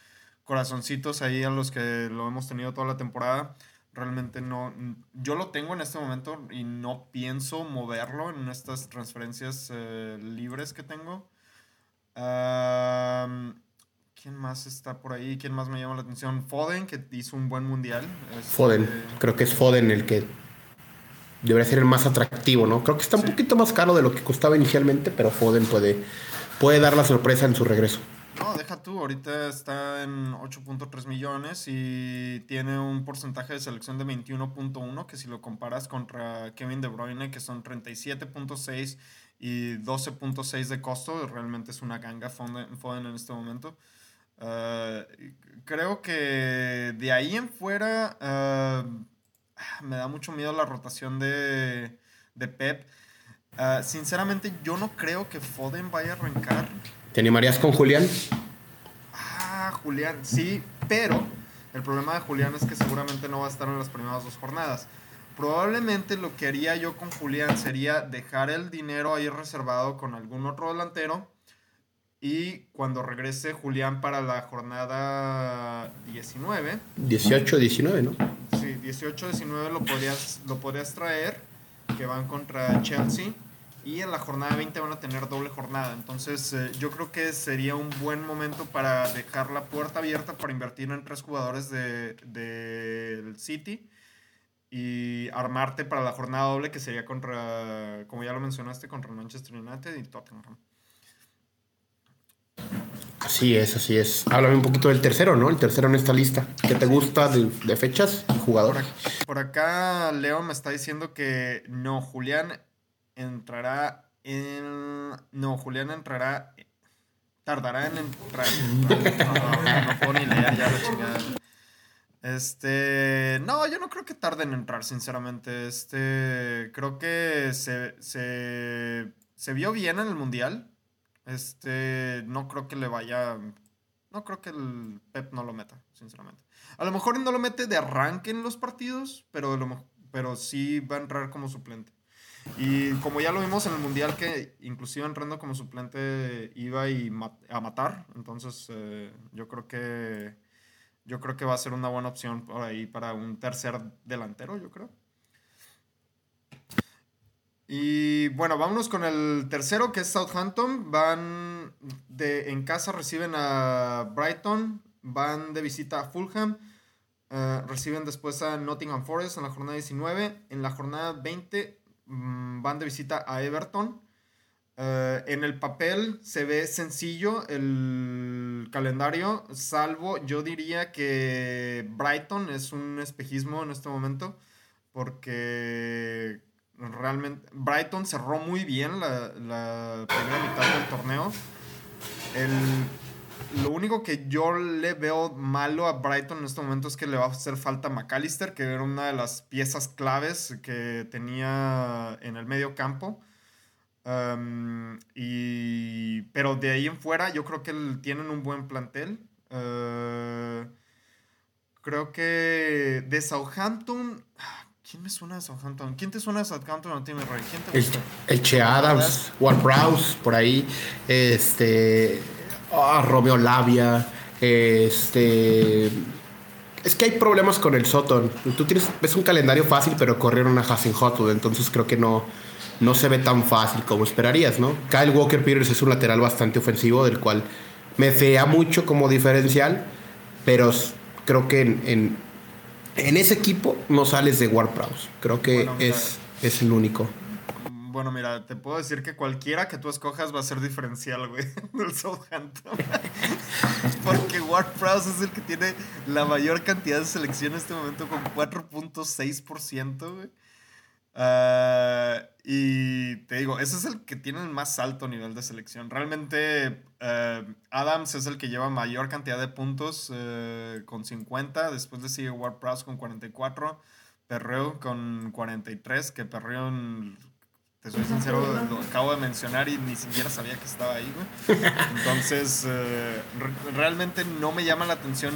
corazoncitos ahí a los que lo hemos tenido toda la temporada. Realmente no, yo lo tengo en este momento y no pienso moverlo en estas transferencias eh, libres que tengo. ¿Quién más está por ahí? ¿Quién más me llama la atención? Foden, que hizo un buen mundial. Foden, este, creo que es Foden el que debería ser el más atractivo, ¿no? Creo que está un poquito más caro de lo que costaba inicialmente, pero Foden puede, puede dar la sorpresa en su regreso. No, deja tú, ahorita está en 8.3 millones y tiene un porcentaje de selección de 21.1, que si lo comparas contra Kevin De Bruyne, que son 37.6 y 12.6 de costo, realmente es una ganga Foden en este momento. Eh, creo que de ahí en fuera... Eh, me da mucho miedo la rotación de, de Pep. Ah, sinceramente, yo no creo que Foden vaya a arrancar. ¿Te animarías con Julián? Ah, Julián, sí, pero el problema de Julián es que seguramente no va a estar en las primeras dos jornadas. Probablemente lo que haría yo con Julián sería dejar el dinero ahí reservado con algún otro delantero y cuando regrese Julián para la jornada 19. 18, 19, ¿no? Sí, 18, 19 lo podrías, lo podrías traer, que van contra Chelsea. Y en la jornada 20 van a tener doble jornada. Entonces eh, yo creo que sería un buen momento para dejar la puerta abierta para invertir en tres jugadores del de, City y armarte para la jornada doble que sería contra, como ya lo mencionaste, contra Manchester United y Tottenham. Así es, así es. Háblame un poquito del tercero, ¿no? El tercero en esta lista. ¿Qué te gusta de, fechas y jugador? Por acá Leo me está diciendo que no, Julián entrará en... No, Julián entrará... Tardará en entrar. No, puedo ni leer ya la chingada. Este, no, yo no creo que tarde en entrar, sinceramente. Este, creo que se, se, se vio bien en el Mundial. Este, no creo que le vaya. No creo que el Pep no lo meta, sinceramente. A lo mejor no lo mete de arranque en los partidos, pero, pero sí va a entrar como suplente. Y como ya lo vimos en el Mundial, que inclusive entrando como suplente iba y a matar, entonces eh, yo creo que yo creo que va a ser una buena opción por ahí para un tercer delantero, yo creo. Y bueno, vámonos con el tercero, que es Southampton. Van de, en casa, reciben a Brighton, van de visita a Fulham, eh, reciben después a Nottingham Forest en la jornada 19. En la jornada 20 mm, van de visita a Everton. Eh, en el papel se ve sencillo el calendario, salvo yo diría que Brighton es un espejismo en este momento, porque realmente Brighton cerró muy bien la, primera mitad del torneo. lo único que yo le veo malo a Brighton en este momento es que le va a hacer falta McAllister, que era una de las piezas claves que tenía en el medio campo. y, pero de ahí en fuera, yo creo que tienen un buen plantel. Eh, creo que de Southampton, ¿Quién me suena de Southampton? ¿Quién te suena de Southampton a ti, me ¿Quién te gusta? El, Che Adams, Ward Prowse, por ahí. Este. Oh, Romeo Labia. Este. Es que hay problemas con el Soton. Tú tienes, ves un calendario fácil, pero corrieron a Hotwood, entonces creo que no, no se ve tan fácil como esperarías, ¿no? Kyle Walker Peters es un lateral bastante ofensivo, del cual me fea mucho como diferencial, pero creo que en en ese equipo no sales de Warprouse. Creo que es, es el único. Bueno, mira, te puedo decir que cualquiera que tú escojas va a ser diferencial, güey, del Southampton. Porque WordPress es el que tiene la mayor cantidad de selección en este momento con 4.6%, güey. Uh, y te digo, ese es el que tiene el más alto nivel de selección. Realmente uh, Adams es el que lleva mayor cantidad de puntos uh, con 50. Después le sigue Ward con 44. Perreo con 43. Que Perreo, te soy sincero, lo acabo de mencionar y ni siquiera sabía que estaba ahí, güey. Entonces, realmente no me llama la atención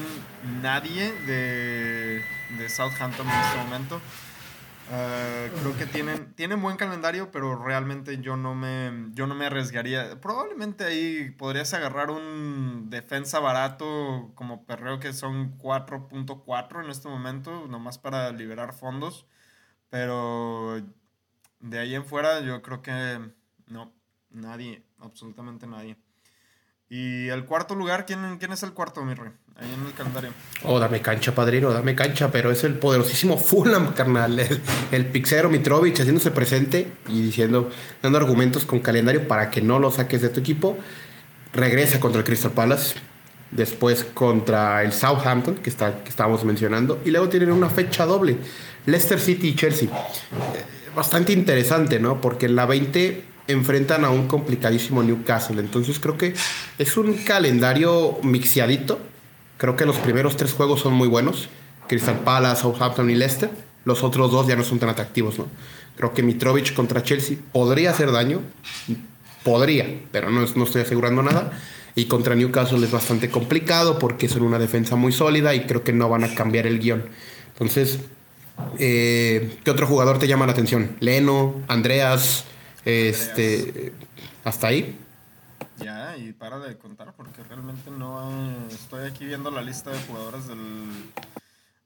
nadie de, de Southampton en este momento. Eh, creo que tienen, tienen buen calendario, pero realmente yo no, me, yo no me arriesgaría. Probablemente ahí podrías agarrar un defensa barato como Perreo, que son 4.4 en este momento, nomás para liberar fondos. Pero de ahí en fuera yo creo que no, nadie, absolutamente nadie. Y el cuarto lugar, ¿quién, quién es el cuarto, mi rey? Ahí en el calendario. Oh, dame cancha, padrino, dame cancha, pero es el poderosísimo Fulham, carnal. El, Pixero Mitrovic haciéndose presente y diciendo, dando argumentos con calendario para que no lo saques de tu equipo. Regresa contra el Crystal Palace. Después contra el Southampton, que, está, que estábamos mencionando. Y luego tienen una fecha doble. Leicester City y Chelsea. Eh, bastante interesante, ¿no? Porque en la 20 enfrentan a un complicadísimo Newcastle. Entonces creo que es un calendario mixiadito Creo que los primeros tres juegos son muy buenos. Crystal Palace, Southampton y Leicester. Los otros dos ya no son tan atractivos, ¿no? Creo que Mitrovic contra Chelsea podría hacer daño. Podría, pero no, no estoy asegurando nada. Y contra Newcastle es bastante complicado porque son una defensa muy sólida y creo que no van a cambiar el guion. Entonces, eh, ¿qué otro jugador te llama la atención? Leno, Andreas, este, hasta ahí. Ya, y para de contar porque realmente no estoy aquí viendo la lista de jugadores del,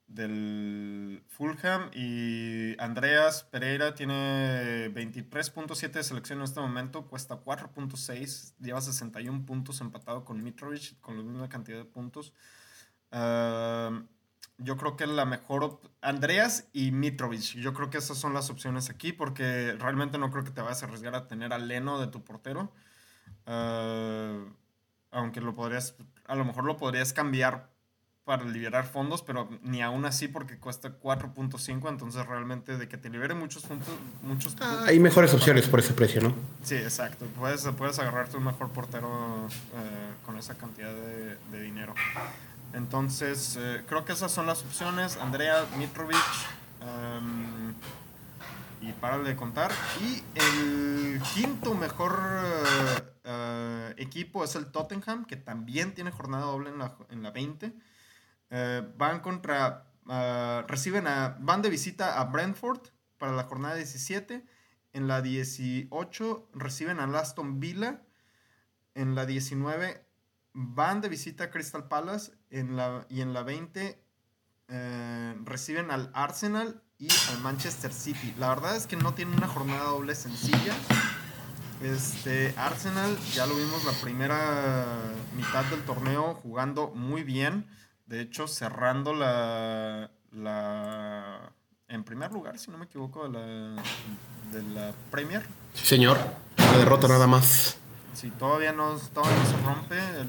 del Fulham y Andreas Pereira tiene 23.7 de selección en este momento, cuesta 4.6, lleva 61 puntos empatado con Mitrovic con la misma cantidad de puntos. Yo creo que la mejor Andreas y Mitrovic, yo creo que esas son las opciones aquí porque realmente no creo que te vayas a arriesgar a tener a Leno de tu portero. Uh, aunque lo podrías, a lo mejor lo podrías cambiar para liberar fondos, pero ni aún así porque cuesta 4.5, entonces realmente de que te libere muchos puntos, muchos ah, hay mejores opciones por ese precio, ¿no? Sí, exacto. Puedes, puedes agarrarte un mejor portero eh, con esa cantidad de, de dinero. Entonces, eh, creo que esas son las opciones. Andrea Mitrovic. Um, y para de contar. Y el quinto mejor eh, eh, equipo es el Tottenham, que también tiene jornada doble en la, en la 20. Eh, van contra. reciben a. Van de visita a Brentford para la jornada 17. En la 18 reciben a Aston Villa. En la 19 van de visita a Crystal Palace. En la, y en la 20 eh, reciben al Arsenal y al Manchester City. La verdad es que no tienen una jornada doble sencilla. Este, Arsenal, ya lo vimos la primera mitad del torneo jugando muy bien. De hecho, cerrando la, la en primer lugar, si no me equivoco, de la, de la Premier. Sí, señor. La derrota nada más. Sí, todavía no, todavía no se rompe el,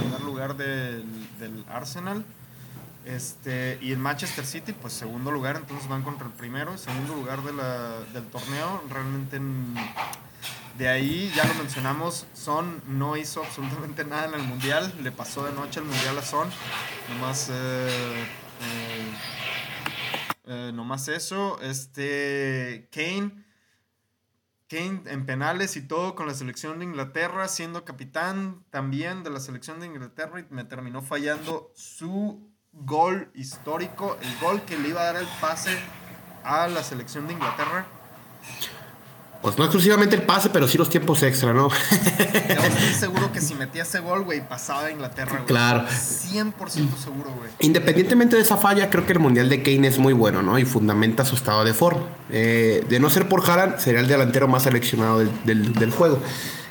primer lugar del, del Arsenal. Este, y el Manchester City, pues segundo lugar, entonces van contra el primero, segundo lugar de del torneo. Realmente de ahí, ya lo mencionamos, Son no hizo absolutamente nada en el Mundial, le pasó de noche el Mundial a Son, nomás, eh, eh, eh, nomás eso. Este, Kane, Kane en penales y todo con la selección de Inglaterra, siendo capitán también de la selección de Inglaterra y me terminó fallando su gol histórico, el gol que le iba a dar el pase a la selección de Inglaterra. Pues no exclusivamente el pase, pero sí los tiempos extra, ¿no? Yo estoy seguro que si metía ese gol, güey, pasaba a Inglaterra, güey. Claro. 100% seguro, güey. Independientemente de esa falla, creo que el Mundial de Kane es muy bueno, ¿no? Y fundamenta su estado de forma. Eh, de no ser por Haaland, sería el delantero más seleccionado del, del juego.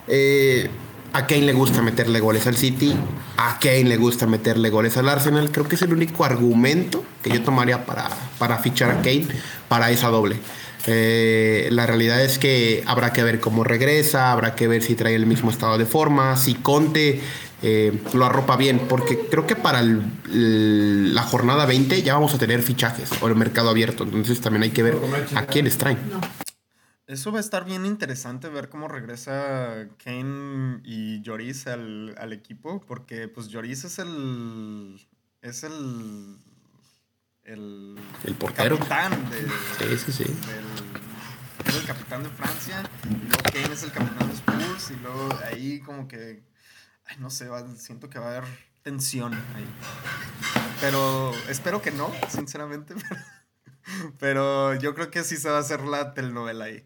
Eh, a Kane le gusta meterle goles al City. A Kane le gusta meterle goles al Arsenal. Creo que es el único argumento que yo tomaría para, para fichar a Kane para esa doble. Eh, la realidad es que habrá que ver cómo regresa, habrá que ver si trae el mismo estado de forma, si Conte eh, lo arropa bien, porque creo que para la jornada 20 ya vamos a tener fichajes o el mercado abierto, entonces también hay que ver a quiénes traen. Eso va a estar bien interesante ver cómo regresa Kane y Lloris al, equipo, porque pues Lloris es el. es el. El. el portero. capitán de. Sí, sí, sí. es el capitán de Francia, y luego Kane es el capitán de Spurs, y luego ahí como que. Ay, no sé, siento que va a haber tensión ahí. Pero espero que no, sinceramente. Pero yo creo que sí se va a hacer la telenovela ahí.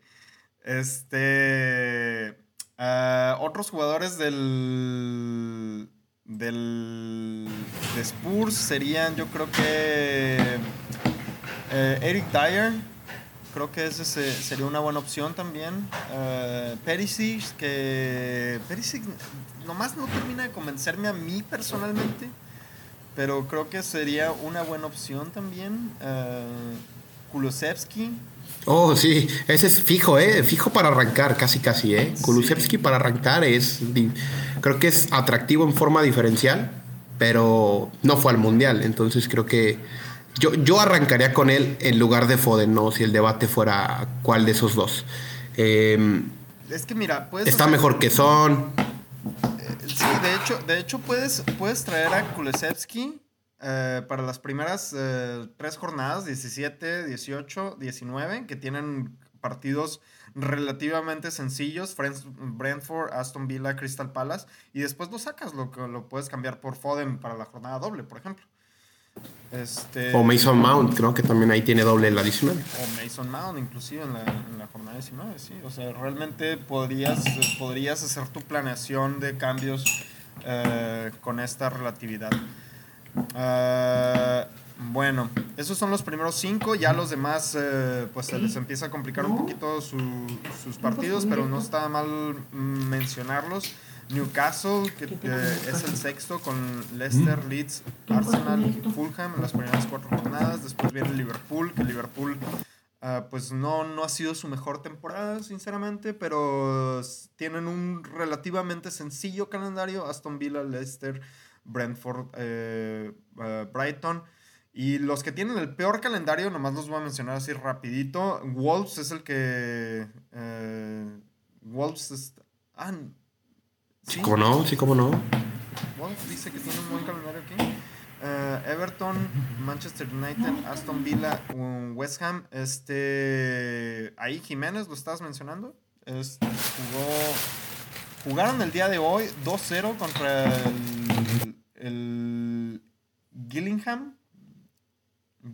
Este. Ah, otros jugadores del. Del. De Spurs serían, yo creo que. Eh, Eric Dyer. Creo que ese sería una buena opción también. Uh, Perisic, que. Perisic nomás no termina de convencerme a mí personalmente. Pero creo que sería una buena opción también. Uh, Kulusevski. Oh, sí, ese es fijo, ¿eh? Fijo para arrancar, casi, casi, ¿eh? Kulusevski para arrancar es. Creo que es atractivo en forma diferencial, pero no fue al mundial. Entonces creo que. Yo, yo arrancaría con él en lugar de Foden, ¿no? Si el debate fuera cuál de esos dos. Em, es que mira, puedes. Está mejor que Son. Eh, sí, de hecho, de hecho puedes, puedes traer a Kulusevski eh, para las primeras eh, tres jornadas, 17, 18, 19, que tienen partidos relativamente sencillos, Brentford, Aston Villa, Crystal Palace, y después lo sacas, lo, lo puedes cambiar por Foden para la jornada doble, por ejemplo. Este, o Mason Mount, creo que también ahí tiene doble en la 19. O Mason Mount, inclusive en la, en la, jornada 19, sí. O sea, realmente podrías, podrías hacer tu planeación de cambios eh, con esta relatividad. Uh, bueno, esos son los primeros cinco. Ya los demás, eh, pues se les empieza a complicar un poquito sus partidos, pero no está mal mencionarlos. Newcastle, que, es el sexto, con Leicester, Leeds, Arsenal y Fulham en las primeras cuatro jornadas. Después viene Liverpool, que Liverpool, uh, pues no, no ha sido su mejor temporada, sinceramente, pero tienen un relativamente sencillo calendario: Aston Villa, Leicester. Brentford, eh, eh, Brighton. Y los que tienen el peor calendario, nomás los voy a mencionar así rapidito. Wolves es el que... Eh, Wolves es... Ah, ¿sí? ¿Cómo no? Sí, cómo no. Wolves dice que tiene un buen calendario aquí. Everton, Manchester United, Aston Villa, West Ham. Este... Ahí Jiménez, lo estabas mencionando. jugó... Jugaron el día de hoy 2-0 contra el el Gillingham.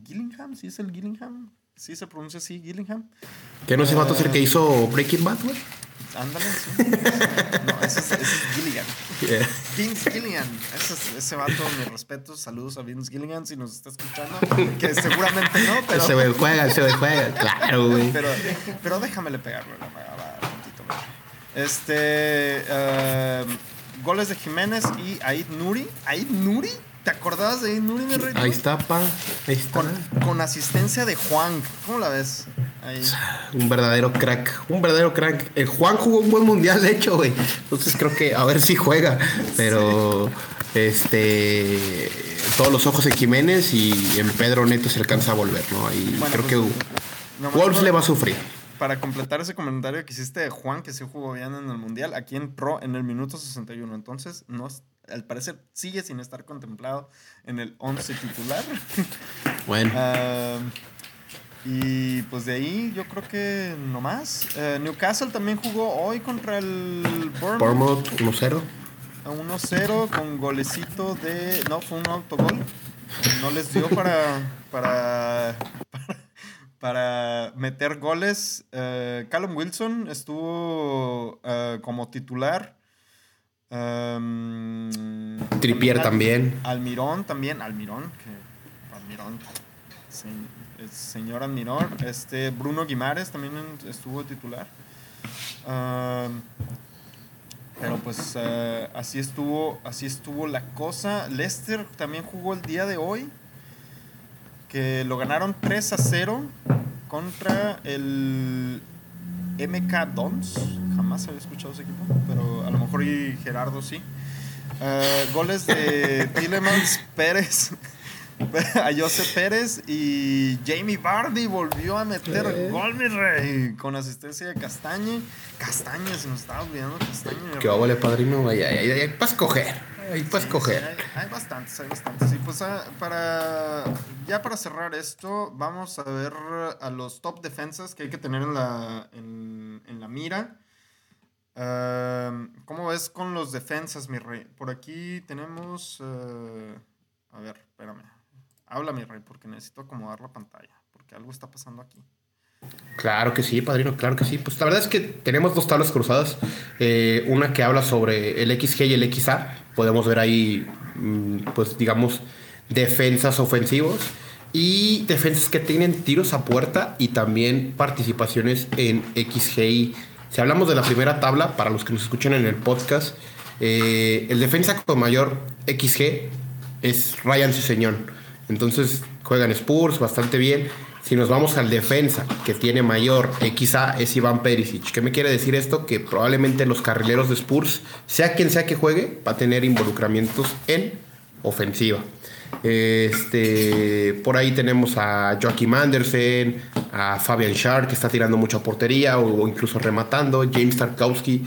Gillingham, sí es el Gillingham. sí se pronuncia así, Gillingham. ¿Que no se va a ser que hizo Breaking Bad, güey? Ándale, sí. No, ese es, ese es Gilligan. Yeah. Vince Gilligan. Ese, es- ese vato, mis respetos. Saludos a Vince Gilligan si nos está escuchando. Que seguramente no, pero. Ese güey juega, ese güey juega. Claro, güey. Pero, pero déjamele pegarlo la. Este. eh, goles de Jiménez y Aid Nuri. Aid Nuri. ¿Te acordabas de Aid Nuri, mi rey? Ahí está, pa. Ahí está. Con, con asistencia de Juan. ¿Cómo la ves? Ahí. Un verdadero crack. Un verdadero crack. El Juan jugó un buen mundial, de hecho, güey. Entonces creo que a ver si juega. Pero. Este. Todos los ojos en Jiménez y en Pedro Neto se alcanza a volver, ¿no? Ahí Bueno, creo pues, que Wolves le va a sufrir. Para completar ese comentario que hiciste de Juan, que sí jugó bien en el Mundial, aquí entró en el minuto 61. Entonces, no, al parecer sigue sin estar contemplado en el 11 titular. Bueno. Y pues de ahí yo creo que no más. Eh, Newcastle también jugó hoy contra el Bournemouth. Bournemouth 1-0. A 1-0 con golecito de... No, fue un autogol. No les dio para... para, para, para meter goles. Eh, Callum Wilson estuvo eh, como titular. Um, Trippier Al- también. Almirón también. Almirón. Que, Almirón. señor Almirón. Este, Bruno Guimares también estuvo titular. Um, pero pues eh, así estuvo, así estuvo la cosa. Leicester también jugó el día de hoy. Que lo ganaron 3 a 0 contra el MK Dons. Jamás había escuchado ese equipo, pero a lo mejor y Gerardo sí. Eh, goles de Tillemans Pérez. A Jose Pérez y Jamie Vardy volvió a meter Eh. gol, mi rey, con asistencia de Castañe. Castañe, se nos estaba olvidando Castañe. rey. vale, padrino. Ahí, ahí para escoger. Ahí para Sí, escoger. sí, hay, hay bastantes, hay bastantes. Y pues ah, para ya para cerrar esto, vamos a ver a los top defensas que hay que tener en la, en, en la mira. Ehm, ¿Cómo ves con los defensas, mi rey? Por aquí tenemos... eh, a ver, espérame. Habla, mi rey, porque necesito acomodar la pantalla, porque algo está pasando aquí. Claro que sí, padrino, claro que sí. Pues la verdad es que tenemos dos tablas cruzadas. Eh, una que habla sobre el XG y el XA. Podemos ver ahí, mm, pues digamos, defensas ofensivos y defensas que tienen tiros a puerta y también participaciones en XGI. Si hablamos de la primera tabla, para los que nos escuchan en el podcast, eh, el defensa con mayor XG es Ryan Ciseñón. Entonces juegan Spurs bastante bien. Si nos vamos al defensa que tiene mayor XA es Iván Perisic. ¿Qué me quiere decir esto? Que probablemente los carrileros de Spurs, sea quien sea que juegue, va a tener involucramientos en ofensiva. Este, por ahí tenemos a Joaquim Andersen, a Fabian Schär, que está tirando mucha portería o incluso rematando, James Tarkowski.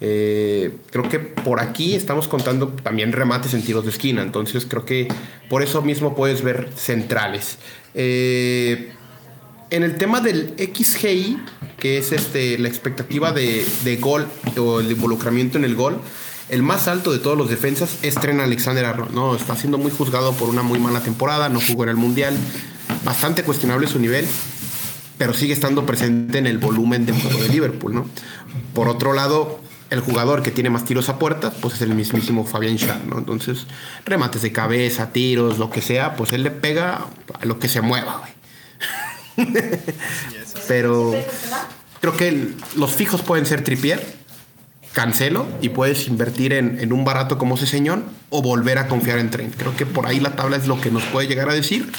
Eh, creo que por aquí estamos contando también remates en tiros de esquina, entonces creo que por eso mismo puedes ver centrales. Eh, en el tema del XGI, que es este, la expectativa de, gol o el involucramiento en el gol, el más alto de todos los defensas es Tren Alexander Arnold. No, está siendo muy juzgado por una muy mala temporada, no jugó en el Mundial, bastante cuestionable su nivel, pero sigue estando presente en el volumen de juego de Liverpool. ¿no? Por otro lado, el jugador que tiene más tiros a puerta, pues es el mismísimo Fabián Schär, ¿no? Entonces, remates de cabeza, tiros, lo que sea, pues él le pega a lo que se mueva, güey. Pero creo que los fijos pueden ser Tripier, Cancelo y puedes invertir en, en un barato como ese señor o volver a confiar en Trent. Creo que por ahí la tabla es lo que nos puede llegar a decir.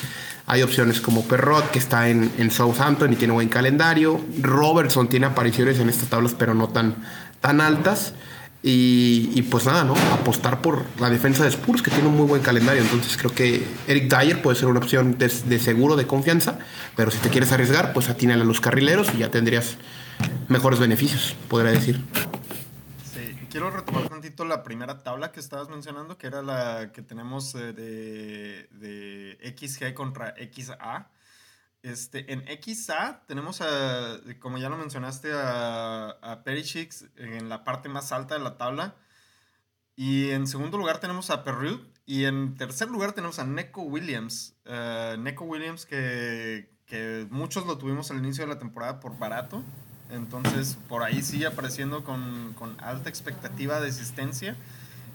Hay opciones como Perrot, que está en, en Southampton y tiene buen calendario. Robertson tiene apariciones en estas tablas, pero no tan, tan altas. Y, pues nada, ¿no? Apostar por la defensa de Spurs, que tiene un muy buen calendario. Entonces creo que Eric Dyer puede ser una opción de, de seguro, de confianza. Pero si te quieres arriesgar, pues atínale a los carrileros y ya tendrías mejores beneficios, podría decir. Sí, quiero retomar tantito la primera tabla que estabas mencionando, que era la que tenemos eh, de, de XG contra XA. Este, en XA tenemos, a, como ya lo mencionaste, a, a Perisic en la parte más alta de la tabla. Y en segundo lugar tenemos a Perrut. Y en tercer lugar tenemos a Neko Williams. Eh, Neko Williams que que muchos lo tuvimos al inicio de la temporada por barato. Entonces, por ahí sigue apareciendo con, con alta expectativa de existencia.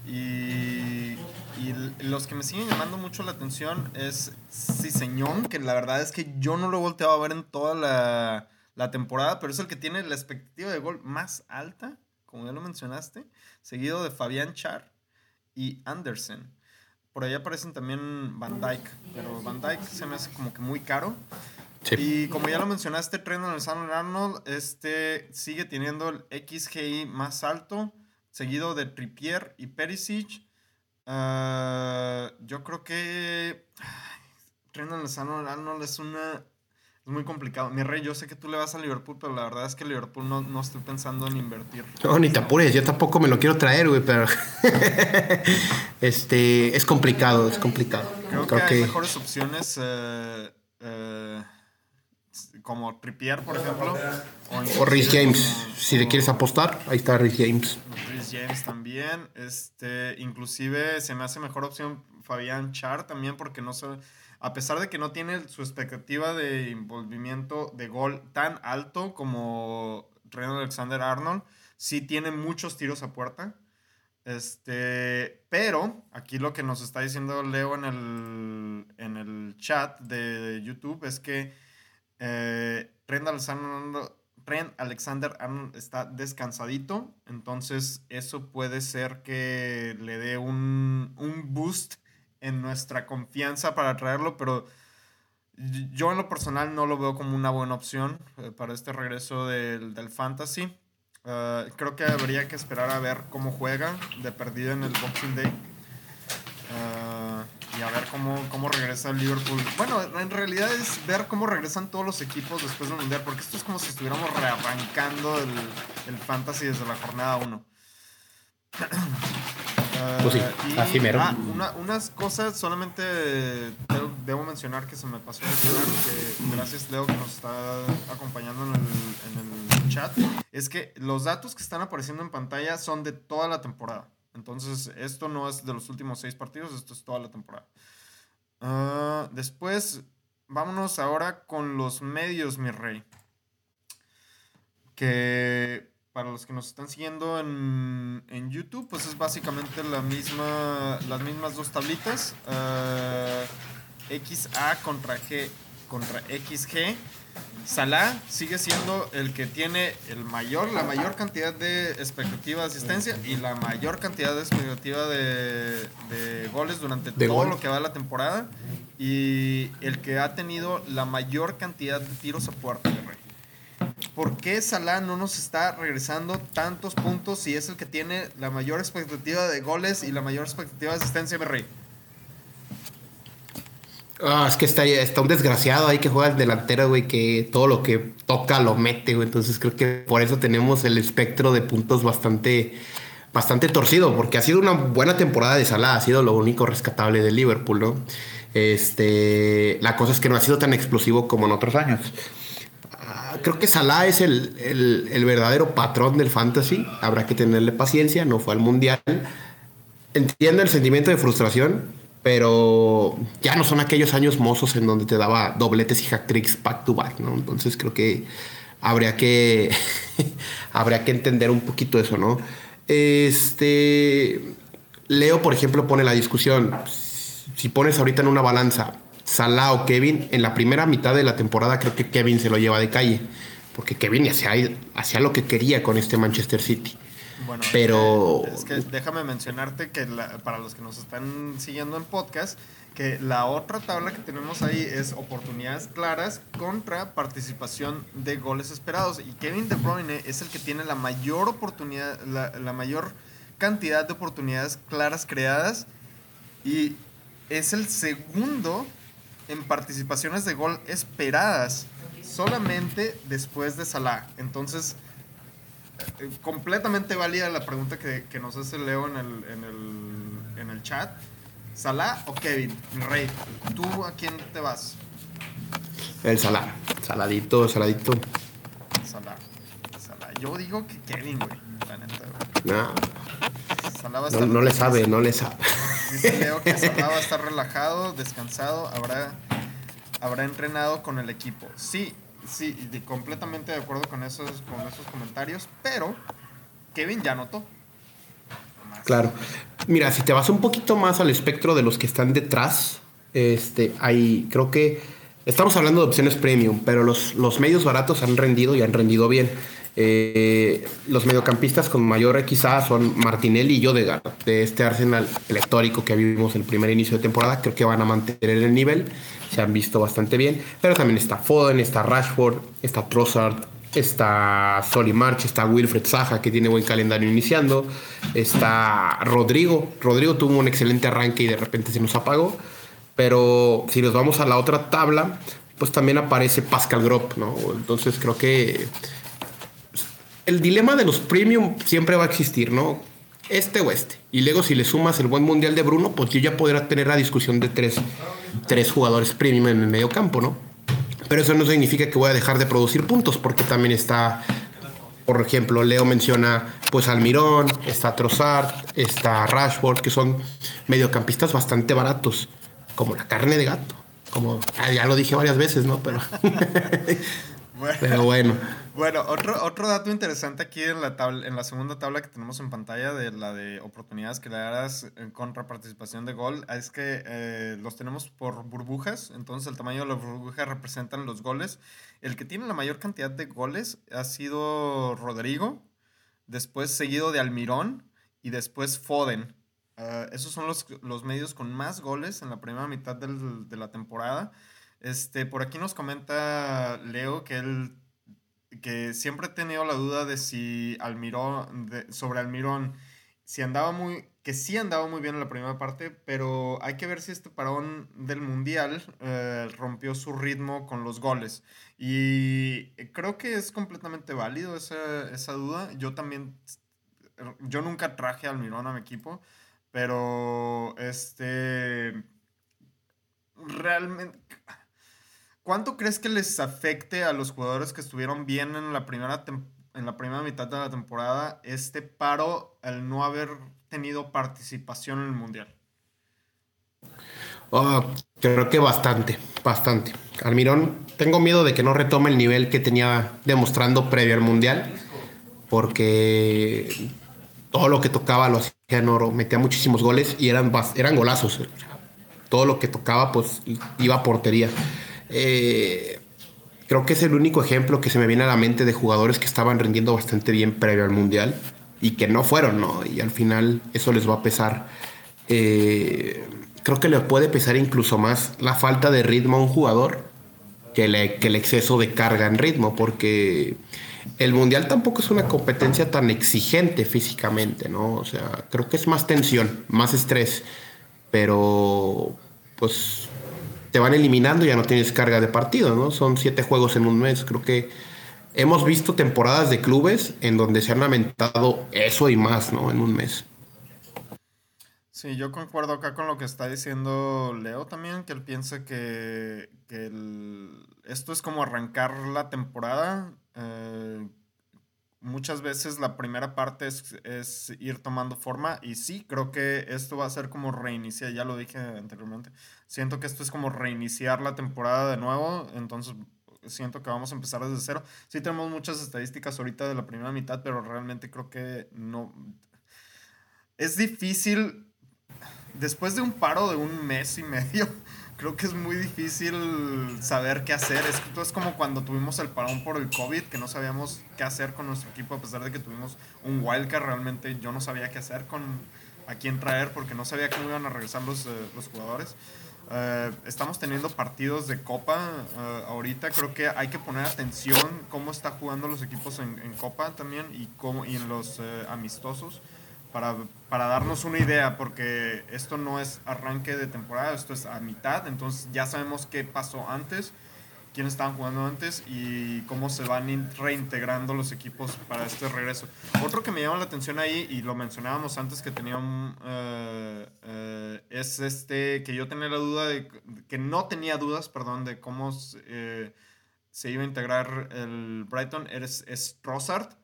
Y, y los que me siguen llamando mucho la atención es Ciseñón, que la verdad es que yo no lo he volteado a ver en toda la, la temporada, pero es el que tiene la expectativa de gol más alta, como ya lo mencionaste, seguido de Fabián Char y Andersen. Por ahí aparecen también Van Dyke, pero Van Dyke se me hace como que muy caro. Y como ya lo mencionaste, Trent Alexander-Arnold este, sigue teniendo el XGI más alto, seguido de Trippier y Perisic. Ah, yo creo que Trent Alexander-Arnold es una es muy complicado. Mi rey, yo sé que tú le vas a Liverpool, pero la verdad es que Liverpool no, no estoy pensando en invertir. No, ni te apures, yo tampoco me lo quiero traer, güey, pero. este. Es complicado, es complicado. Creo, que, hay mejores opciones. Eh, eh, como Trippier, por ejemplo. O, Rhys James. si le quieres apostar, ahí está Rhys James. James también. Este, inclusive se me hace mejor opción Fabián Char también, porque no sé a pesar de que no tiene su expectativa de envolvimiento de gol tan alto como René Alexander Arnold, sí tiene muchos tiros a puerta. Este, pero aquí lo que nos está diciendo Leo en el, en el chat de YouTube es que eh, Alexander, Arnold está descansadito, entonces eso puede ser que le dé un, un boost en nuestra confianza para traerlo, pero yo en lo personal no lo veo como una buena opción eh, para este regreso del, del fantasy. Eh, creo que habría que esperar a ver cómo juega de perdida en el Boxing Day. Y a ver cómo, cómo regresa el Liverpool. Bueno, en realidad es ver cómo regresan todos los equipos después del Mundial, porque esto es como si estuviéramos rearrancando el, el fantasy desde la jornada 1. Pues sí, así mero. Ah, unas cosas solamente debo, mencionar que se me pasó mencionar, que gracias Leo que nos está acompañando en el, chat, es que los datos que están apareciendo en pantalla son de toda la temporada. Entonces, esto no es de los últimos seis partidos, esto es toda la temporada. Ah, después, vámonos ahora con los medios, mi rey. Que para los que nos están siguiendo en, YouTube, pues es básicamente la misma, las mismas dos tablitas. Eh, XA contra G contra XG. Salah sigue siendo el que tiene el mayor, la mayor cantidad de expectativa de asistencia y la mayor cantidad de expectativa de, goles durante todo lo que va la temporada. Y el que ha tenido la mayor cantidad de tiros a puerta de Rey. ¿por qué Salah no nos está regresando tantos puntos si es el que tiene la mayor expectativa de goles y la mayor expectativa de asistencia, rey? Ah, es que está, está un desgraciado ahí que juega el delantero, güey, que todo lo que toca lo mete, güey. Entonces creo que por eso tenemos el espectro de puntos bastante, bastante torcido, porque ha sido una buena temporada de Salah, ha sido lo único rescatable de Liverpool, ¿no? Este, la cosa es que no ha sido tan explosivo como en otros años creo que Salah es el, verdadero patrón del fantasy. Habrá que tenerle paciencia, no fue al mundial. Entiendo el sentimiento de frustración, pero ya no son aquellos años mozos en donde te daba dobletes y hack tricks back to back, ¿no? Entonces creo que habría que habría que entender un poquito eso, ¿no? Este Leo, por ejemplo, pone la discusión. Si pones ahorita en una balanza Salah o Kevin, en la primera mitad de la temporada creo que Kevin se lo lleva de calle, porque Kevin hacía, lo que quería con este Manchester City. Bueno, pero... Es que, déjame mencionarte que para los que nos están siguiendo en podcast, que la otra tabla que tenemos ahí es oportunidades claras contra participación de goles esperados. Y Kevin De Bruyne es el que tiene la mayor oportunidad, la, la mayor cantidad de oportunidades claras creadas y es el segundo en participaciones de gol esperadas solamente después de Salah. Entonces, completamente válida la pregunta que, nos hace Leo en el, en el, en el chat. ¿Salah o Kevin? Rey, ¿tú a quién te vas? El Salah. Saladito, saladito. Salah. Salah. Yo digo que Kevin, güey. La neta, No. no, no le sabe, no le sabe. Dice Leo que Salah va a estar relajado, descansado. Habrá habrá entrenado con el equipo. Sí, sí, completamente de acuerdo con esos, con esos comentarios, pero Kevin ya notó. Claro. Mira, si te vas un poquito más al espectro de los que están detrás, este, hay, creo que estamos hablando de opciones premium, pero los, los medios baratos han rendido y han rendido bien. Eh, los mediocampistas con mayor quizás son Martinelli y Odegaard de este Arsenal pletórico que vimos el primer inicio de temporada. Creo que van a mantener el nivel, se han visto bastante bien. Pero también está Foden, está Rashford, está Trossard, está Soli March, está Wilfred Saja que tiene buen calendario iniciando, está Rodrigo. Rodrigo tuvo un excelente arranque y de repente se nos apagó. Pero si nos vamos a la otra tabla, pues también aparece Pascal Gropp, ¿no? Entonces creo que el dilema de los premium siempre va a existir, ¿no? Este o este. Y luego si le sumas el buen mundial de Bruno, pues yo ya podrá tener la discusión de tres, tres jugadores premium en el medio campo, ¿no? Pero eso no significa que voy a dejar de producir puntos, porque también está, por ejemplo, Leo menciona pues Almirón, está Trossard, está Rashford, que son mediocampistas bastante baratos, como la carne de gato. Como ya lo dije varias veces, ¿no? Pero, pero bueno. Bueno, otro, otro dato interesante aquí en la, tabla, en la segunda tabla que tenemos en pantalla de la de oportunidades que le darás en contra participación de gol es que eh, los tenemos por burbujas, entonces el tamaño de las burbujas representan los goles. El que tiene la mayor cantidad de goles ha sido Rodrigo, después seguido de Almirón y después Foden. Uh, esos son los, los, medios con más goles en la primera mitad del, de la temporada. Este, por aquí nos comenta Leo que él que siempre he tenido la duda de si Almirón, sobre Almirón, si andaba muy, que sí andaba muy bien en la primera parte, pero hay que ver si este parón del Mundial eh, rompió su ritmo con los goles. Y creo que es completamente válido esa, esa duda. Yo también, yo nunca traje Almirón a mi equipo, pero este, realmente ¿Cuánto crees que les afecte a los jugadores que estuvieron bien en la primera, en la primera mitad de la temporada este paro al no haber tenido participación en el Mundial? Oh, creo que bastante, bastante. Almirón, tengo miedo de que no retome el nivel que tenía demostrando previo al Mundial, porque todo lo que tocaba lo hacía en oro, metía muchísimos goles y eran, eran golazos. Todo lo que tocaba, pues iba a portería. Eh, creo que es el único ejemplo que se me viene a la mente de jugadores que estaban rindiendo bastante bien previo al Mundial y que no fueron, ¿no? Y al final eso les va a pesar. Eh, creo que le puede pesar incluso más la falta de ritmo a un jugador que, que el exceso de carga en ritmo, porque el Mundial tampoco es una competencia tan exigente físicamente, ¿no? O sea, creo que es más tensión, más estrés, pero pues te van eliminando y ya no tienes carga de partido, ¿no? Son siete juegos en un mes. Creo que hemos visto temporadas de clubes en donde se han lamentado eso y más, ¿no? En un mes. Sí, yo concuerdo acá con lo que está diciendo Leo también, que él piensa que, esto es como arrancar la temporada. Eh, muchas veces la primera parte es, ir tomando forma y sí, creo que esto va a ser como reiniciar, ya lo dije anteriormente, siento que esto es como reiniciar la temporada de nuevo, entonces siento que vamos a empezar desde cero. Sí tenemos muchas estadísticas ahorita de la primera mitad, pero realmente creo que no... Es difícil, después de un paro de un mes y medio, creo que es muy difícil saber qué hacer. Es, es como cuando tuvimos el parón por el COVID, que no sabíamos qué hacer con nuestro equipo, a pesar de que tuvimos un wildcard, realmente yo no sabía qué hacer con a quién traer, porque no sabía cómo iban a regresar los, eh, los jugadores. Eh, estamos teniendo partidos de Copa uh, ahorita. Creo que hay que poner atención cómo está jugando los equipos en, en Copa también y, cómo, y en los amistosos para, para, darnos una idea, porque esto no es arranque de temporada, esto es a mitad, entonces ya sabemos qué pasó antes, quiénes estaban jugando antes y cómo se van reintegrando los equipos para este regreso. Otro que me llama la atención ahí, y lo mencionábamos antes que tenía un, eh, eh, es este, que yo tenía la duda de, que no tenía dudas, perdón, de cómo eh, se iba a integrar el Brighton, es, es Trossard,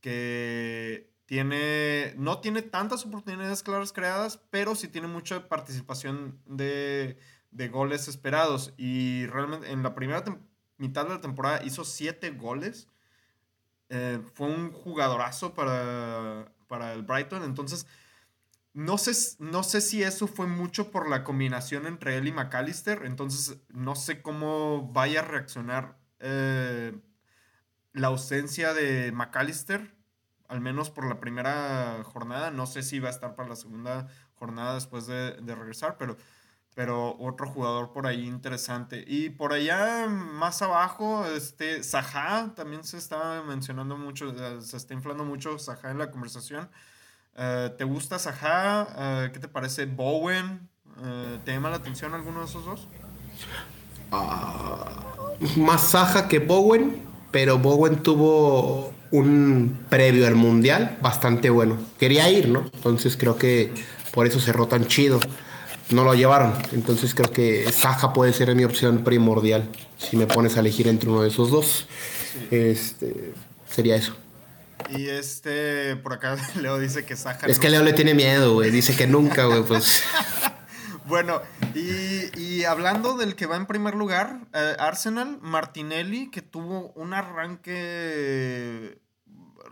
que tiene, no tiene tantas oportunidades claras creadas, pero sí tiene mucha participación de, de goles esperados. Y realmente en la primera mitad de la temporada hizo siete goles. Eh, fue un jugadorazo para, para el Brighton. Entonces, no sé, no sé si eso fue mucho por la combinación entre él y McAllister. Entonces, no sé cómo vaya a reaccionar eh, la ausencia de McAllister. Al menos por la primera jornada. No sé si va a estar para la segunda jornada después de, regresar. Pero pero otro jugador por ahí interesante. Y por allá más abajo, este, Saha, también se está mencionando mucho, eh, se está inflando mucho Saha en la conversación. Eh, ¿Te gusta Saha? Eh, ¿Qué te parece Bowen? ¿Te llama la atención alguno de esos dos? Uh, más Saha que Bowen, pero Bowen tuvo un previo al Mundial bastante bueno. Quería ir, ¿no? Entonces creo que por eso cerró tan chido no lo llevaron. Entonces creo que Saja puede ser mi opción primordial. Si me pones a elegir entre uno de esos dos, este, sería eso. Y este, por acá Leo dice que Saja. Es que Leo le tiene miedo, güey. Dice que nunca, güey, pues. bueno, y, hablando del que va en primer lugar, eh, Arsenal, Martinelli, que tuvo un arranque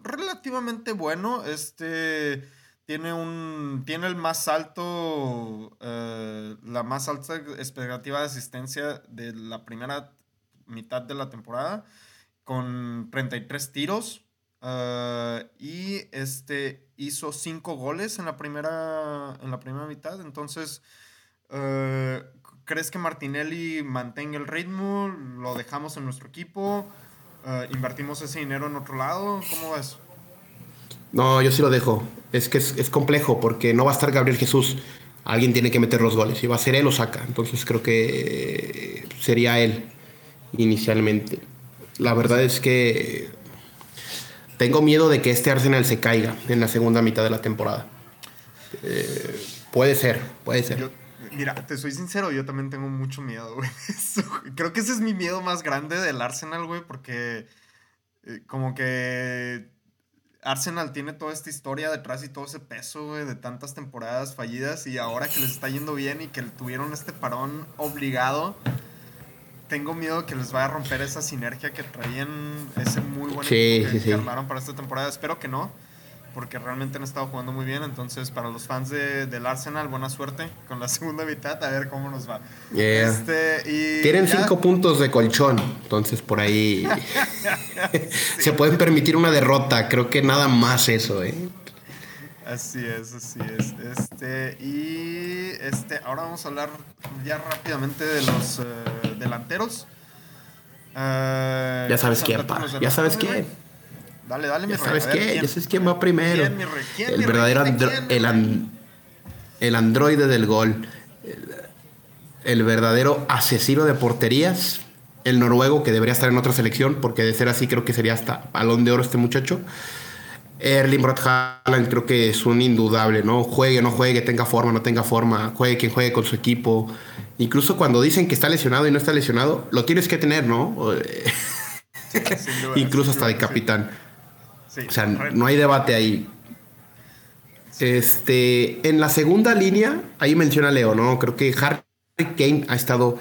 relativamente bueno. Este tiene un tiene el más alto eh, la más alta expectativa de asistencia de la primera mitad de la temporada con 33 tiros eh, y este hizo 5 goles en la primera en la primera mitad entonces eh, crees que Martinelli mantenga el ritmo lo dejamos en nuestro equipo invertimos ese dinero en otro lado cómo ves no, yo sí lo dejo. Es que es, complejo porque no va a estar Gabriel Jesús. Alguien tiene que meter los goles. Si va a ser él, o saca. Entonces creo que sería él inicialmente. La verdad es que tengo miedo de que este Arsenal se caiga en la segunda mitad de la temporada. Eh, puede ser, puede ser. Mira, te soy sincero, yo también tengo mucho miedo, güey. Creo que ese es mi miedo más grande del Arsenal, güey, porque eh, como que Arsenal tiene toda esta historia detrás y todo ese peso, güey, de tantas temporadas fallidas y ahora que les está yendo bien y que tuvieron este parón obligado, tengo miedo que les vaya a romper esa sinergia que traían ese muy buen equipo que armaron para esta temporada. Espero que no porque realmente han estado jugando muy bien. Entonces, para los fans de, del Arsenal, buena suerte con la segunda mitad, a ver cómo nos va. Este, Tienen cinco puntos de colchón, entonces por ahí se pueden permitir una derrota. Creo que nada más eso, ¿eh? Así es, así es. Este, y este, ahora vamos a hablar ya rápidamente de los eh, delanteros. Eh, ya sabes quién, ya sabes quién. Dale, dale, mi ¿Ya sabes qué? Ya sabes quién va primero. el verdadero el, androide del gol. El, verdadero asesino de porterías. El noruego que debería estar en otra selección, porque de ser así creo que sería hasta balón de oro este muchacho. Erling Brot Haaland creo que es un indudable, ¿no? Juegue, no juegue, tenga forma, no tenga forma, juegue quien juegue con su equipo. Incluso cuando dicen que está lesionado y no está lesionado, lo tienes que tener, ¿no? Incluso hasta de capitán o sea, no hay debate ahí. Este, en la segunda línea, ahí menciona Leo, ¿no? Creo que Harry Kane ha estado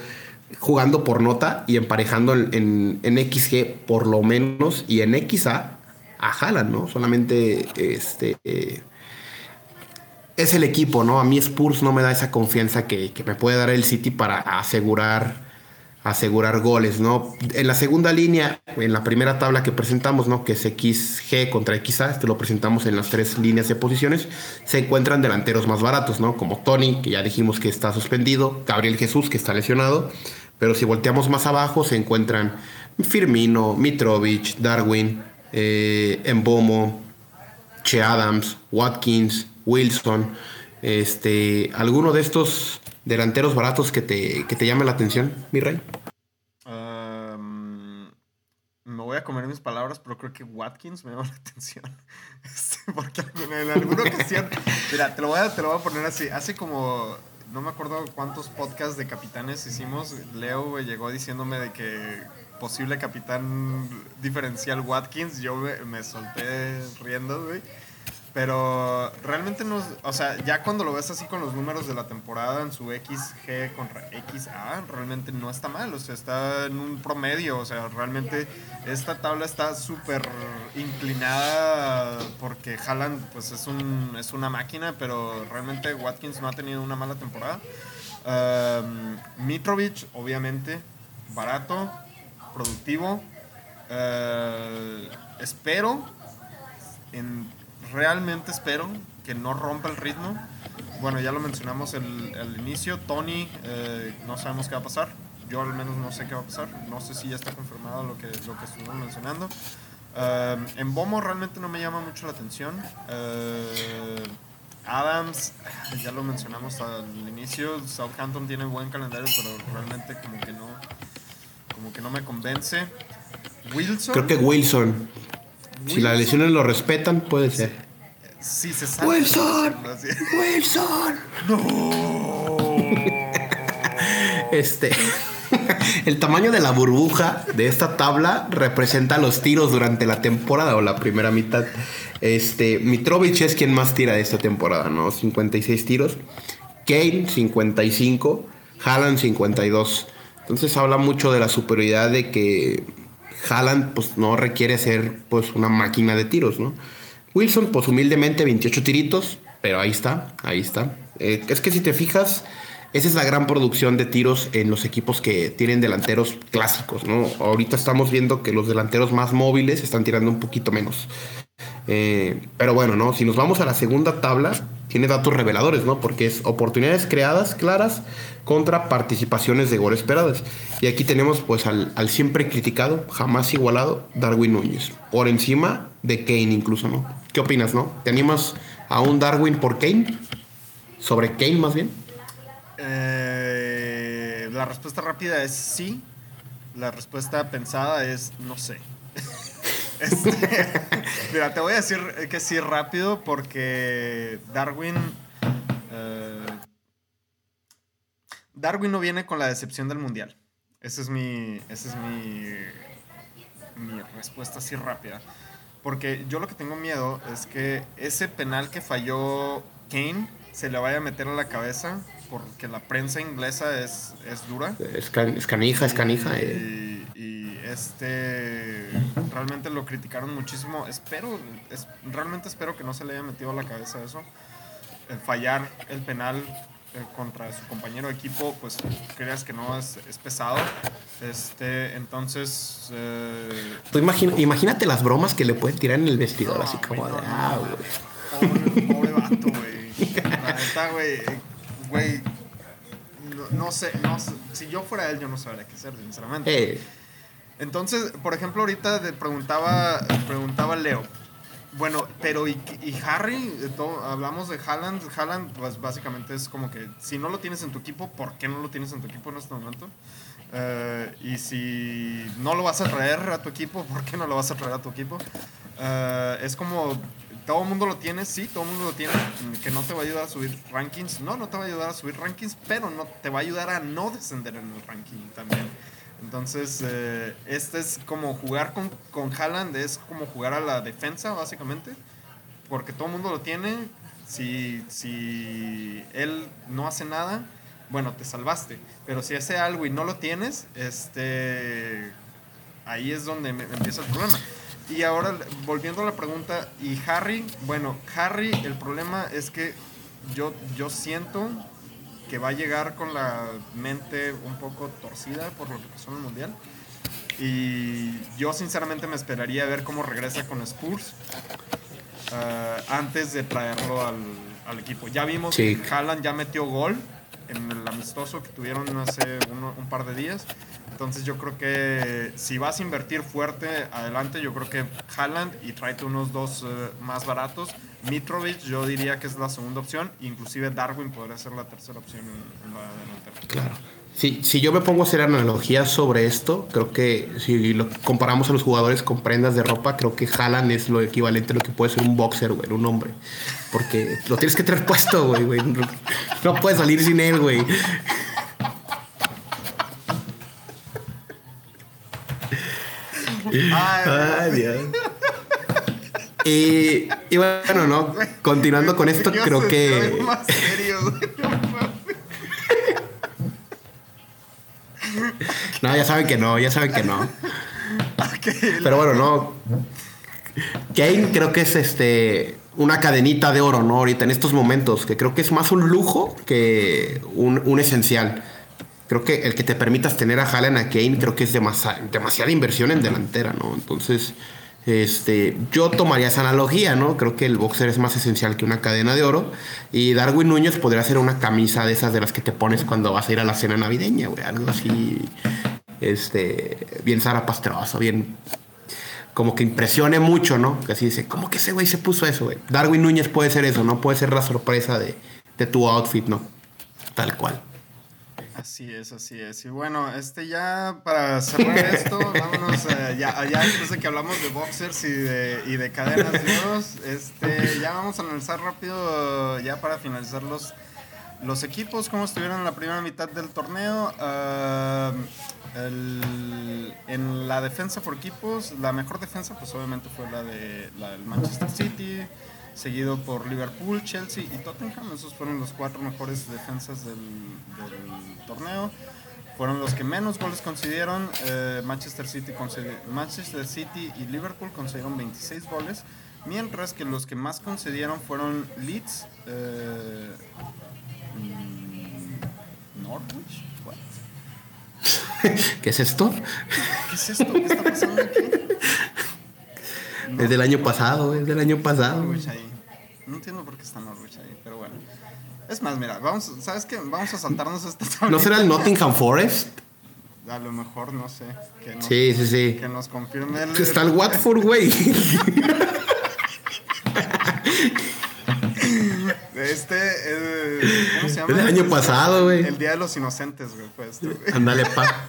jugando por nota y emparejando en, XG por lo menos y en XA a Haaland, ¿no? Solamente este es el equipo, ¿no? A mí Spurs no me da esa confianza que, que me puede dar el City para asegurar asegurar goles, ¿no? En la segunda línea, en la primera tabla que presentamos, ¿no? Que es XG contra XA, este lo presentamos en las tres líneas de posiciones, se encuentran delanteros más baratos, ¿no? Como Tony, que ya dijimos que está suspendido, Gabriel Jesús, que está lesionado, pero si volteamos más abajo se encuentran Firmino, Mitrovic, Darwin, eh, Embomo, Che Adams, Watkins, Wilson, este, alguno de estos delanteros baratos que te, que te llame la atención, mi rey? me voy a comer mis palabras, pero creo que Watkins me llama la atención. Este, porque en alguna ocasión, mira, te lo, voy a, te lo voy a poner así. Hace como, no me acuerdo cuántos podcasts de capitanes hicimos. Leo llegó diciéndome de que posible capitán diferencial Watkins. Yo me, me solté riendo, güey. Pero realmente no, o sea, ya cuando lo ves así con los números de la temporada en su XG contra XA, realmente no está mal, o sea, está en un promedio, o sea, realmente esta tabla está súper inclinada porque Haaland pues es, un, es una máquina, pero realmente Watkins no ha tenido una mala temporada. Um, Mitrovic, obviamente, barato, productivo. Uh, espero en realmente espero que no rompa el ritmo. Bueno, ya lo mencionamos el, al inicio. Tony, eh, no sabemos qué va a pasar. Yo al menos no sé qué va a pasar. No sé si ya está confirmado lo que, lo que estuvimos mencionando. Eh, en Bomo realmente no me llama mucho la atención. Eh, Adams, ya lo mencionamos al inicio. Southampton tiene buen calendario, pero realmente como que no, como que no me convence. Wilson. Creo que Wilson. Si las lesiones lo respetan, puede ser. Sí, se sabe. ¡Wilson! ¡Wilson! ¡No! este. El tamaño de la burbuja de esta tabla representa los tiros durante la temporada o la primera mitad. Este, Mitrovic es quien más tira de esta temporada, ¿no? 56 tiros. Kane, 55. Haaland, 52. Entonces habla mucho de la superioridad de que Haaland pues no requiere ser pues una máquina de tiros, ¿no? Wilson pues humildemente 28 tiritos, pero ahí está, ahí está. Eh, es que si te fijas, esa es la gran producción de tiros en los equipos que tienen delanteros clásicos, ¿no? Ahorita estamos viendo que los delanteros más móviles están tirando un poquito menos. Eh, pero bueno, ¿no? Si nos vamos a la segunda tabla, tiene datos reveladores, ¿no? Porque es oportunidades creadas claras contra participaciones de gol esperadas. Y aquí tenemos pues al, siempre criticado, jamás igualado, Darwin Núñez. Por encima de Kane incluso, ¿no? ¿Qué opinas, no? ¿Te animas a un Darwin por Kane? ¿Sobre Kane más bien? Eh, la respuesta rápida es sí. La respuesta pensada es no sé. Este, mira, te voy a decir que sí rápido porque Darwin. Eh, Darwin no viene con la decepción del mundial. Esa es mi. Esa es mi. Mi respuesta así rápida. Porque yo lo que tengo miedo es que ese penal que falló Kane se le vaya a meter a la cabeza porque la prensa inglesa es, es dura. Es, canija, es canija. Eh. Y, este realmente lo criticaron muchísimo. Espero, es, realmente espero que no se le haya metido a la cabeza eso. El fallar el penal eh, contra su compañero de equipo, pues creas que no es, es pesado. Este, entonces. Eh, imagínate las bromas que le pueden tirar en el vestidor, así como de. Ah, güey. Pobre, vato, güey. La güey güey, no, sé, no si yo fuera él, yo no sabría qué hacer, sinceramente. Eh. Entonces, por ejemplo, ahorita te preguntaba, preguntaba Leo, bueno, pero ¿y, Harry? hablamos de Haaland. Haaland, pues básicamente es como que si no lo tienes en tu equipo, ¿por qué no lo tienes en tu equipo en este momento? Eh, y si no lo vas a traer a tu equipo, ¿por qué no lo vas a traer a tu equipo? Eh, es como todo el mundo lo tiene, sí, todo el mundo lo tiene, que no te va a ayudar a subir rankings. No, no te va a ayudar a subir rankings, pero no te va a ayudar a no descender en el ranking también. Entonces, eh, este es como jugar con, con Haaland, es como jugar a la defensa, básicamente, porque todo el mundo lo tiene. Si, si él no hace nada, bueno, te salvaste. Pero si hace algo y no lo tienes, este, ahí es donde empieza el problema. Y ahora, volviendo a la pregunta, ¿y Harry? Bueno, Harry, el problema es que yo, yo siento que va a llegar con la mente un poco torcida por lo que pasó en el Mundial. Y yo sinceramente me esperaría a ver cómo regresa con Spurs eh, antes de traerlo al, al, equipo. Ya vimos que Haaland ya metió gol en el amistoso que tuvieron hace un par de días. Entonces yo creo que si vas a invertir fuerte adelante, yo creo que Haaland y tráete unos dos eh, más baratos. Mitrovic yo diría que es la segunda opción. Inclusive Darwin podría ser la tercera opción en, la. Claro. Sí, si yo me pongo a hacer analogías sobre esto, creo que si lo comparamos a los jugadores con prendas de ropa, creo que Haaland es lo equivalente a lo que puede ser un boxer, güey, un hombre. Porque lo tienes que tener puesto, güey, güey. No puedes salir sin él, güey. Ay, Dios. Y, y bueno, no. Continuando con esto, Yo creo que. más serio, no ya saben que no, ya saben que no. Pero bueno, no. Kane creo que es este una cadenita de oro, ¿no? Ahorita en estos momentos, que creo que es más un lujo que un, un esencial. Creo que el que te permitas tener a Haaland a Kane, creo que es demasiada inversión en delantera, ¿no? Entonces, este, yo tomaría esa analogía, ¿no? Creo que el boxer es más esencial que una cadena de oro. Y Darwin Núñez podría ser una camisa de esas de las que te pones cuando vas a ir a la cena navideña, güey. Algo así, este, bien zarapastroso, bien como que impresione mucho, ¿no? Que así dice, ¿cómo que ese güey se puso eso, güey? Darwin Núñez puede ser eso, ¿no? Puede ser la sorpresa de, de tu outfit, ¿no? Tal cual. Así es, así es. Y bueno, este ya para cerrar esto, vámonos eh, ya, ya después de que hablamos de boxers y de, y de cadenas de oros, este, ya vamos a analizar rápido, ya para finalizar los, los equipos, cómo estuvieron en la primera mitad del torneo. Ah, el- en la defensa por equipos, la mejor defensa pues obviamente fue la, de, la del Manchester City, seguido por Liverpool, Chelsea y Tottenham. Esos fueron los cuatro mejores defensas del, del torneo. Fueron los que menos goles concedieron. Eh, Manchester, City concedi- Manchester City y Liverpool concedieron 26 goles. Mientras que los que más concedieron fueron Leeds, eh, mm, Norwich. What? ¿Qué es esto? ¿Qué es esto? ¿Qué está pasando aquí? Es del año pasado, es del año pasado. Norwich ahí. No entiendo por qué está Norwich ahí, pero bueno. Es más, mira, vamos, ¿sabes qué? Vamos a saltarnos esta tablita. ¿No será el Nottingham Forest? A lo mejor, no sé. Que nos, Sí, sí, sí. Que nos confirme el... Está el Watford, güey. Este, eh, ¿cómo se llama? Es del año pasado, güey. El Día de los Inocentes, güey, güey. Ándale, pa.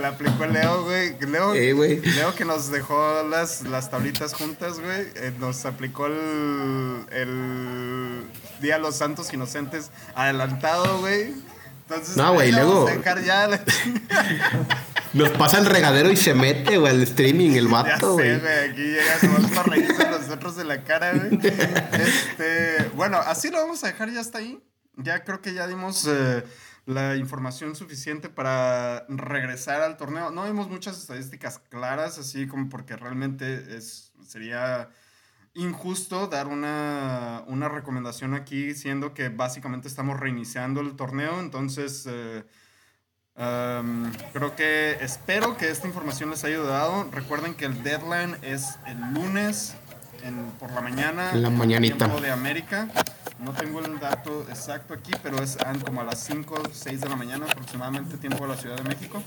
La aplicó Leo, güey. Leo, Eh, güey. Leo que nos dejó las, las tablitas juntas, güey. eh, nos aplicó el, el Día de los Santos Inocentes adelantado, güey. Entonces, No, güey, luego- vamos a dejar ya, la- Nos pasa el regadero y se mete, güey, al streaming, el ya vato, sé, güey. güey. Aquí llega nomás para reírse a nosotros de la cara, güey. Este, bueno, así lo vamos a dejar ya hasta ahí. Ya creo que ya dimos eh, la información suficiente para regresar al torneo. No vimos muchas estadísticas claras, así como porque realmente es, sería injusto dar una, una recomendación aquí, siendo que básicamente estamos reiniciando el torneo. Entonces, eh, um, creo que espero que esta información les haya ayudado. Recuerden que el deadline es el lunes en- por la mañana. En la mañanita. Tiempo de América. No tengo el dato exacto aquí, pero es como a las 5, 6 de la mañana aproximadamente, tiempo de la Ciudad de México.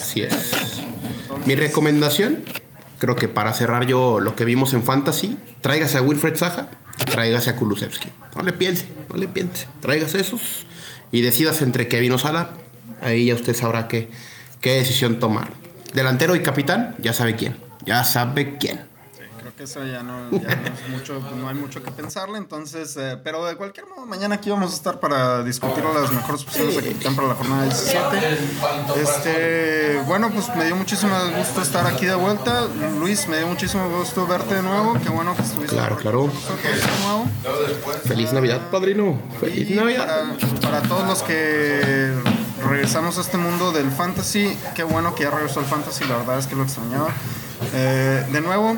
Así Este, es. entonces- Mi recomendación, creo que para cerrar yo lo que vimos en Fantasy, tráigase a Wilfred Saja, tráigase a Kulusevski. No le piense, no le piense. Tráigase esos y decidas entre Kevin o Sala. Ahí ya usted sabrá qué, qué decisión tomar. Delantero y capitán, ya sabe quién. Ya sabe quién. Creo que eso ya no, ya no es mucho, no hay mucho que pensarle, entonces, eh, pero de cualquier modo, mañana aquí vamos a estar para discutir las mejores opciones de capitán para la jornada 17. Este, bueno, pues me dio muchísimo gusto estar aquí de vuelta. Luis, me dio muchísimo gusto verte de nuevo. Qué bueno que estuviste Claro, claro. de nuevo. Feliz Navidad, padrino. Feliz Y Navidad. para, para todos los que regresamos a este mundo del fantasy, qué bueno que ya regresó el fantasy, la verdad es que lo extrañaba. Eh, de nuevo,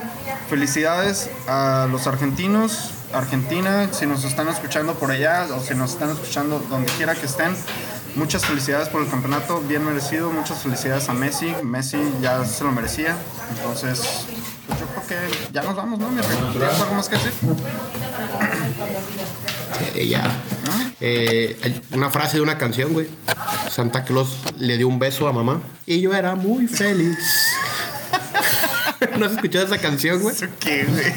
felicidades a los argentinos, Argentina, si nos están escuchando por allá o si nos están escuchando donde quiera que estén. Muchas felicidades por el campeonato, bien merecido. Muchas felicidades a Messi. Messi ya se lo merecía. Entonces, pues yo creo que ya nos vamos, ¿no? ¿Tienes algo más que decir? Eh, ya. Eh, una frase de una canción, güey. Santa Claus le dio un beso a mamá y yo era muy feliz. ¿No has escuchado esa canción, güey? ¿Eso qué, güey?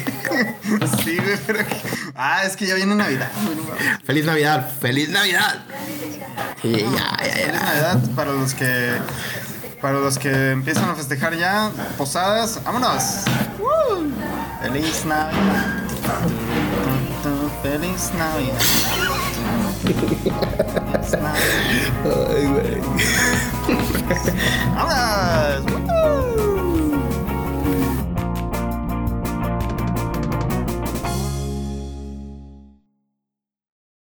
Sí, güey, pero... Ah, es que ya viene Navidad. Feliz Navidad, feliz Navidad. Y ya, ya, Feliz. Navidad para los que... Para los que empiezan a festejar ya, posadas, ¡vámonos! ¡Feliz Navidad! ¡Feliz Navidad! ¡Feliz Navidad! Ay, güey. ¡Vámonos!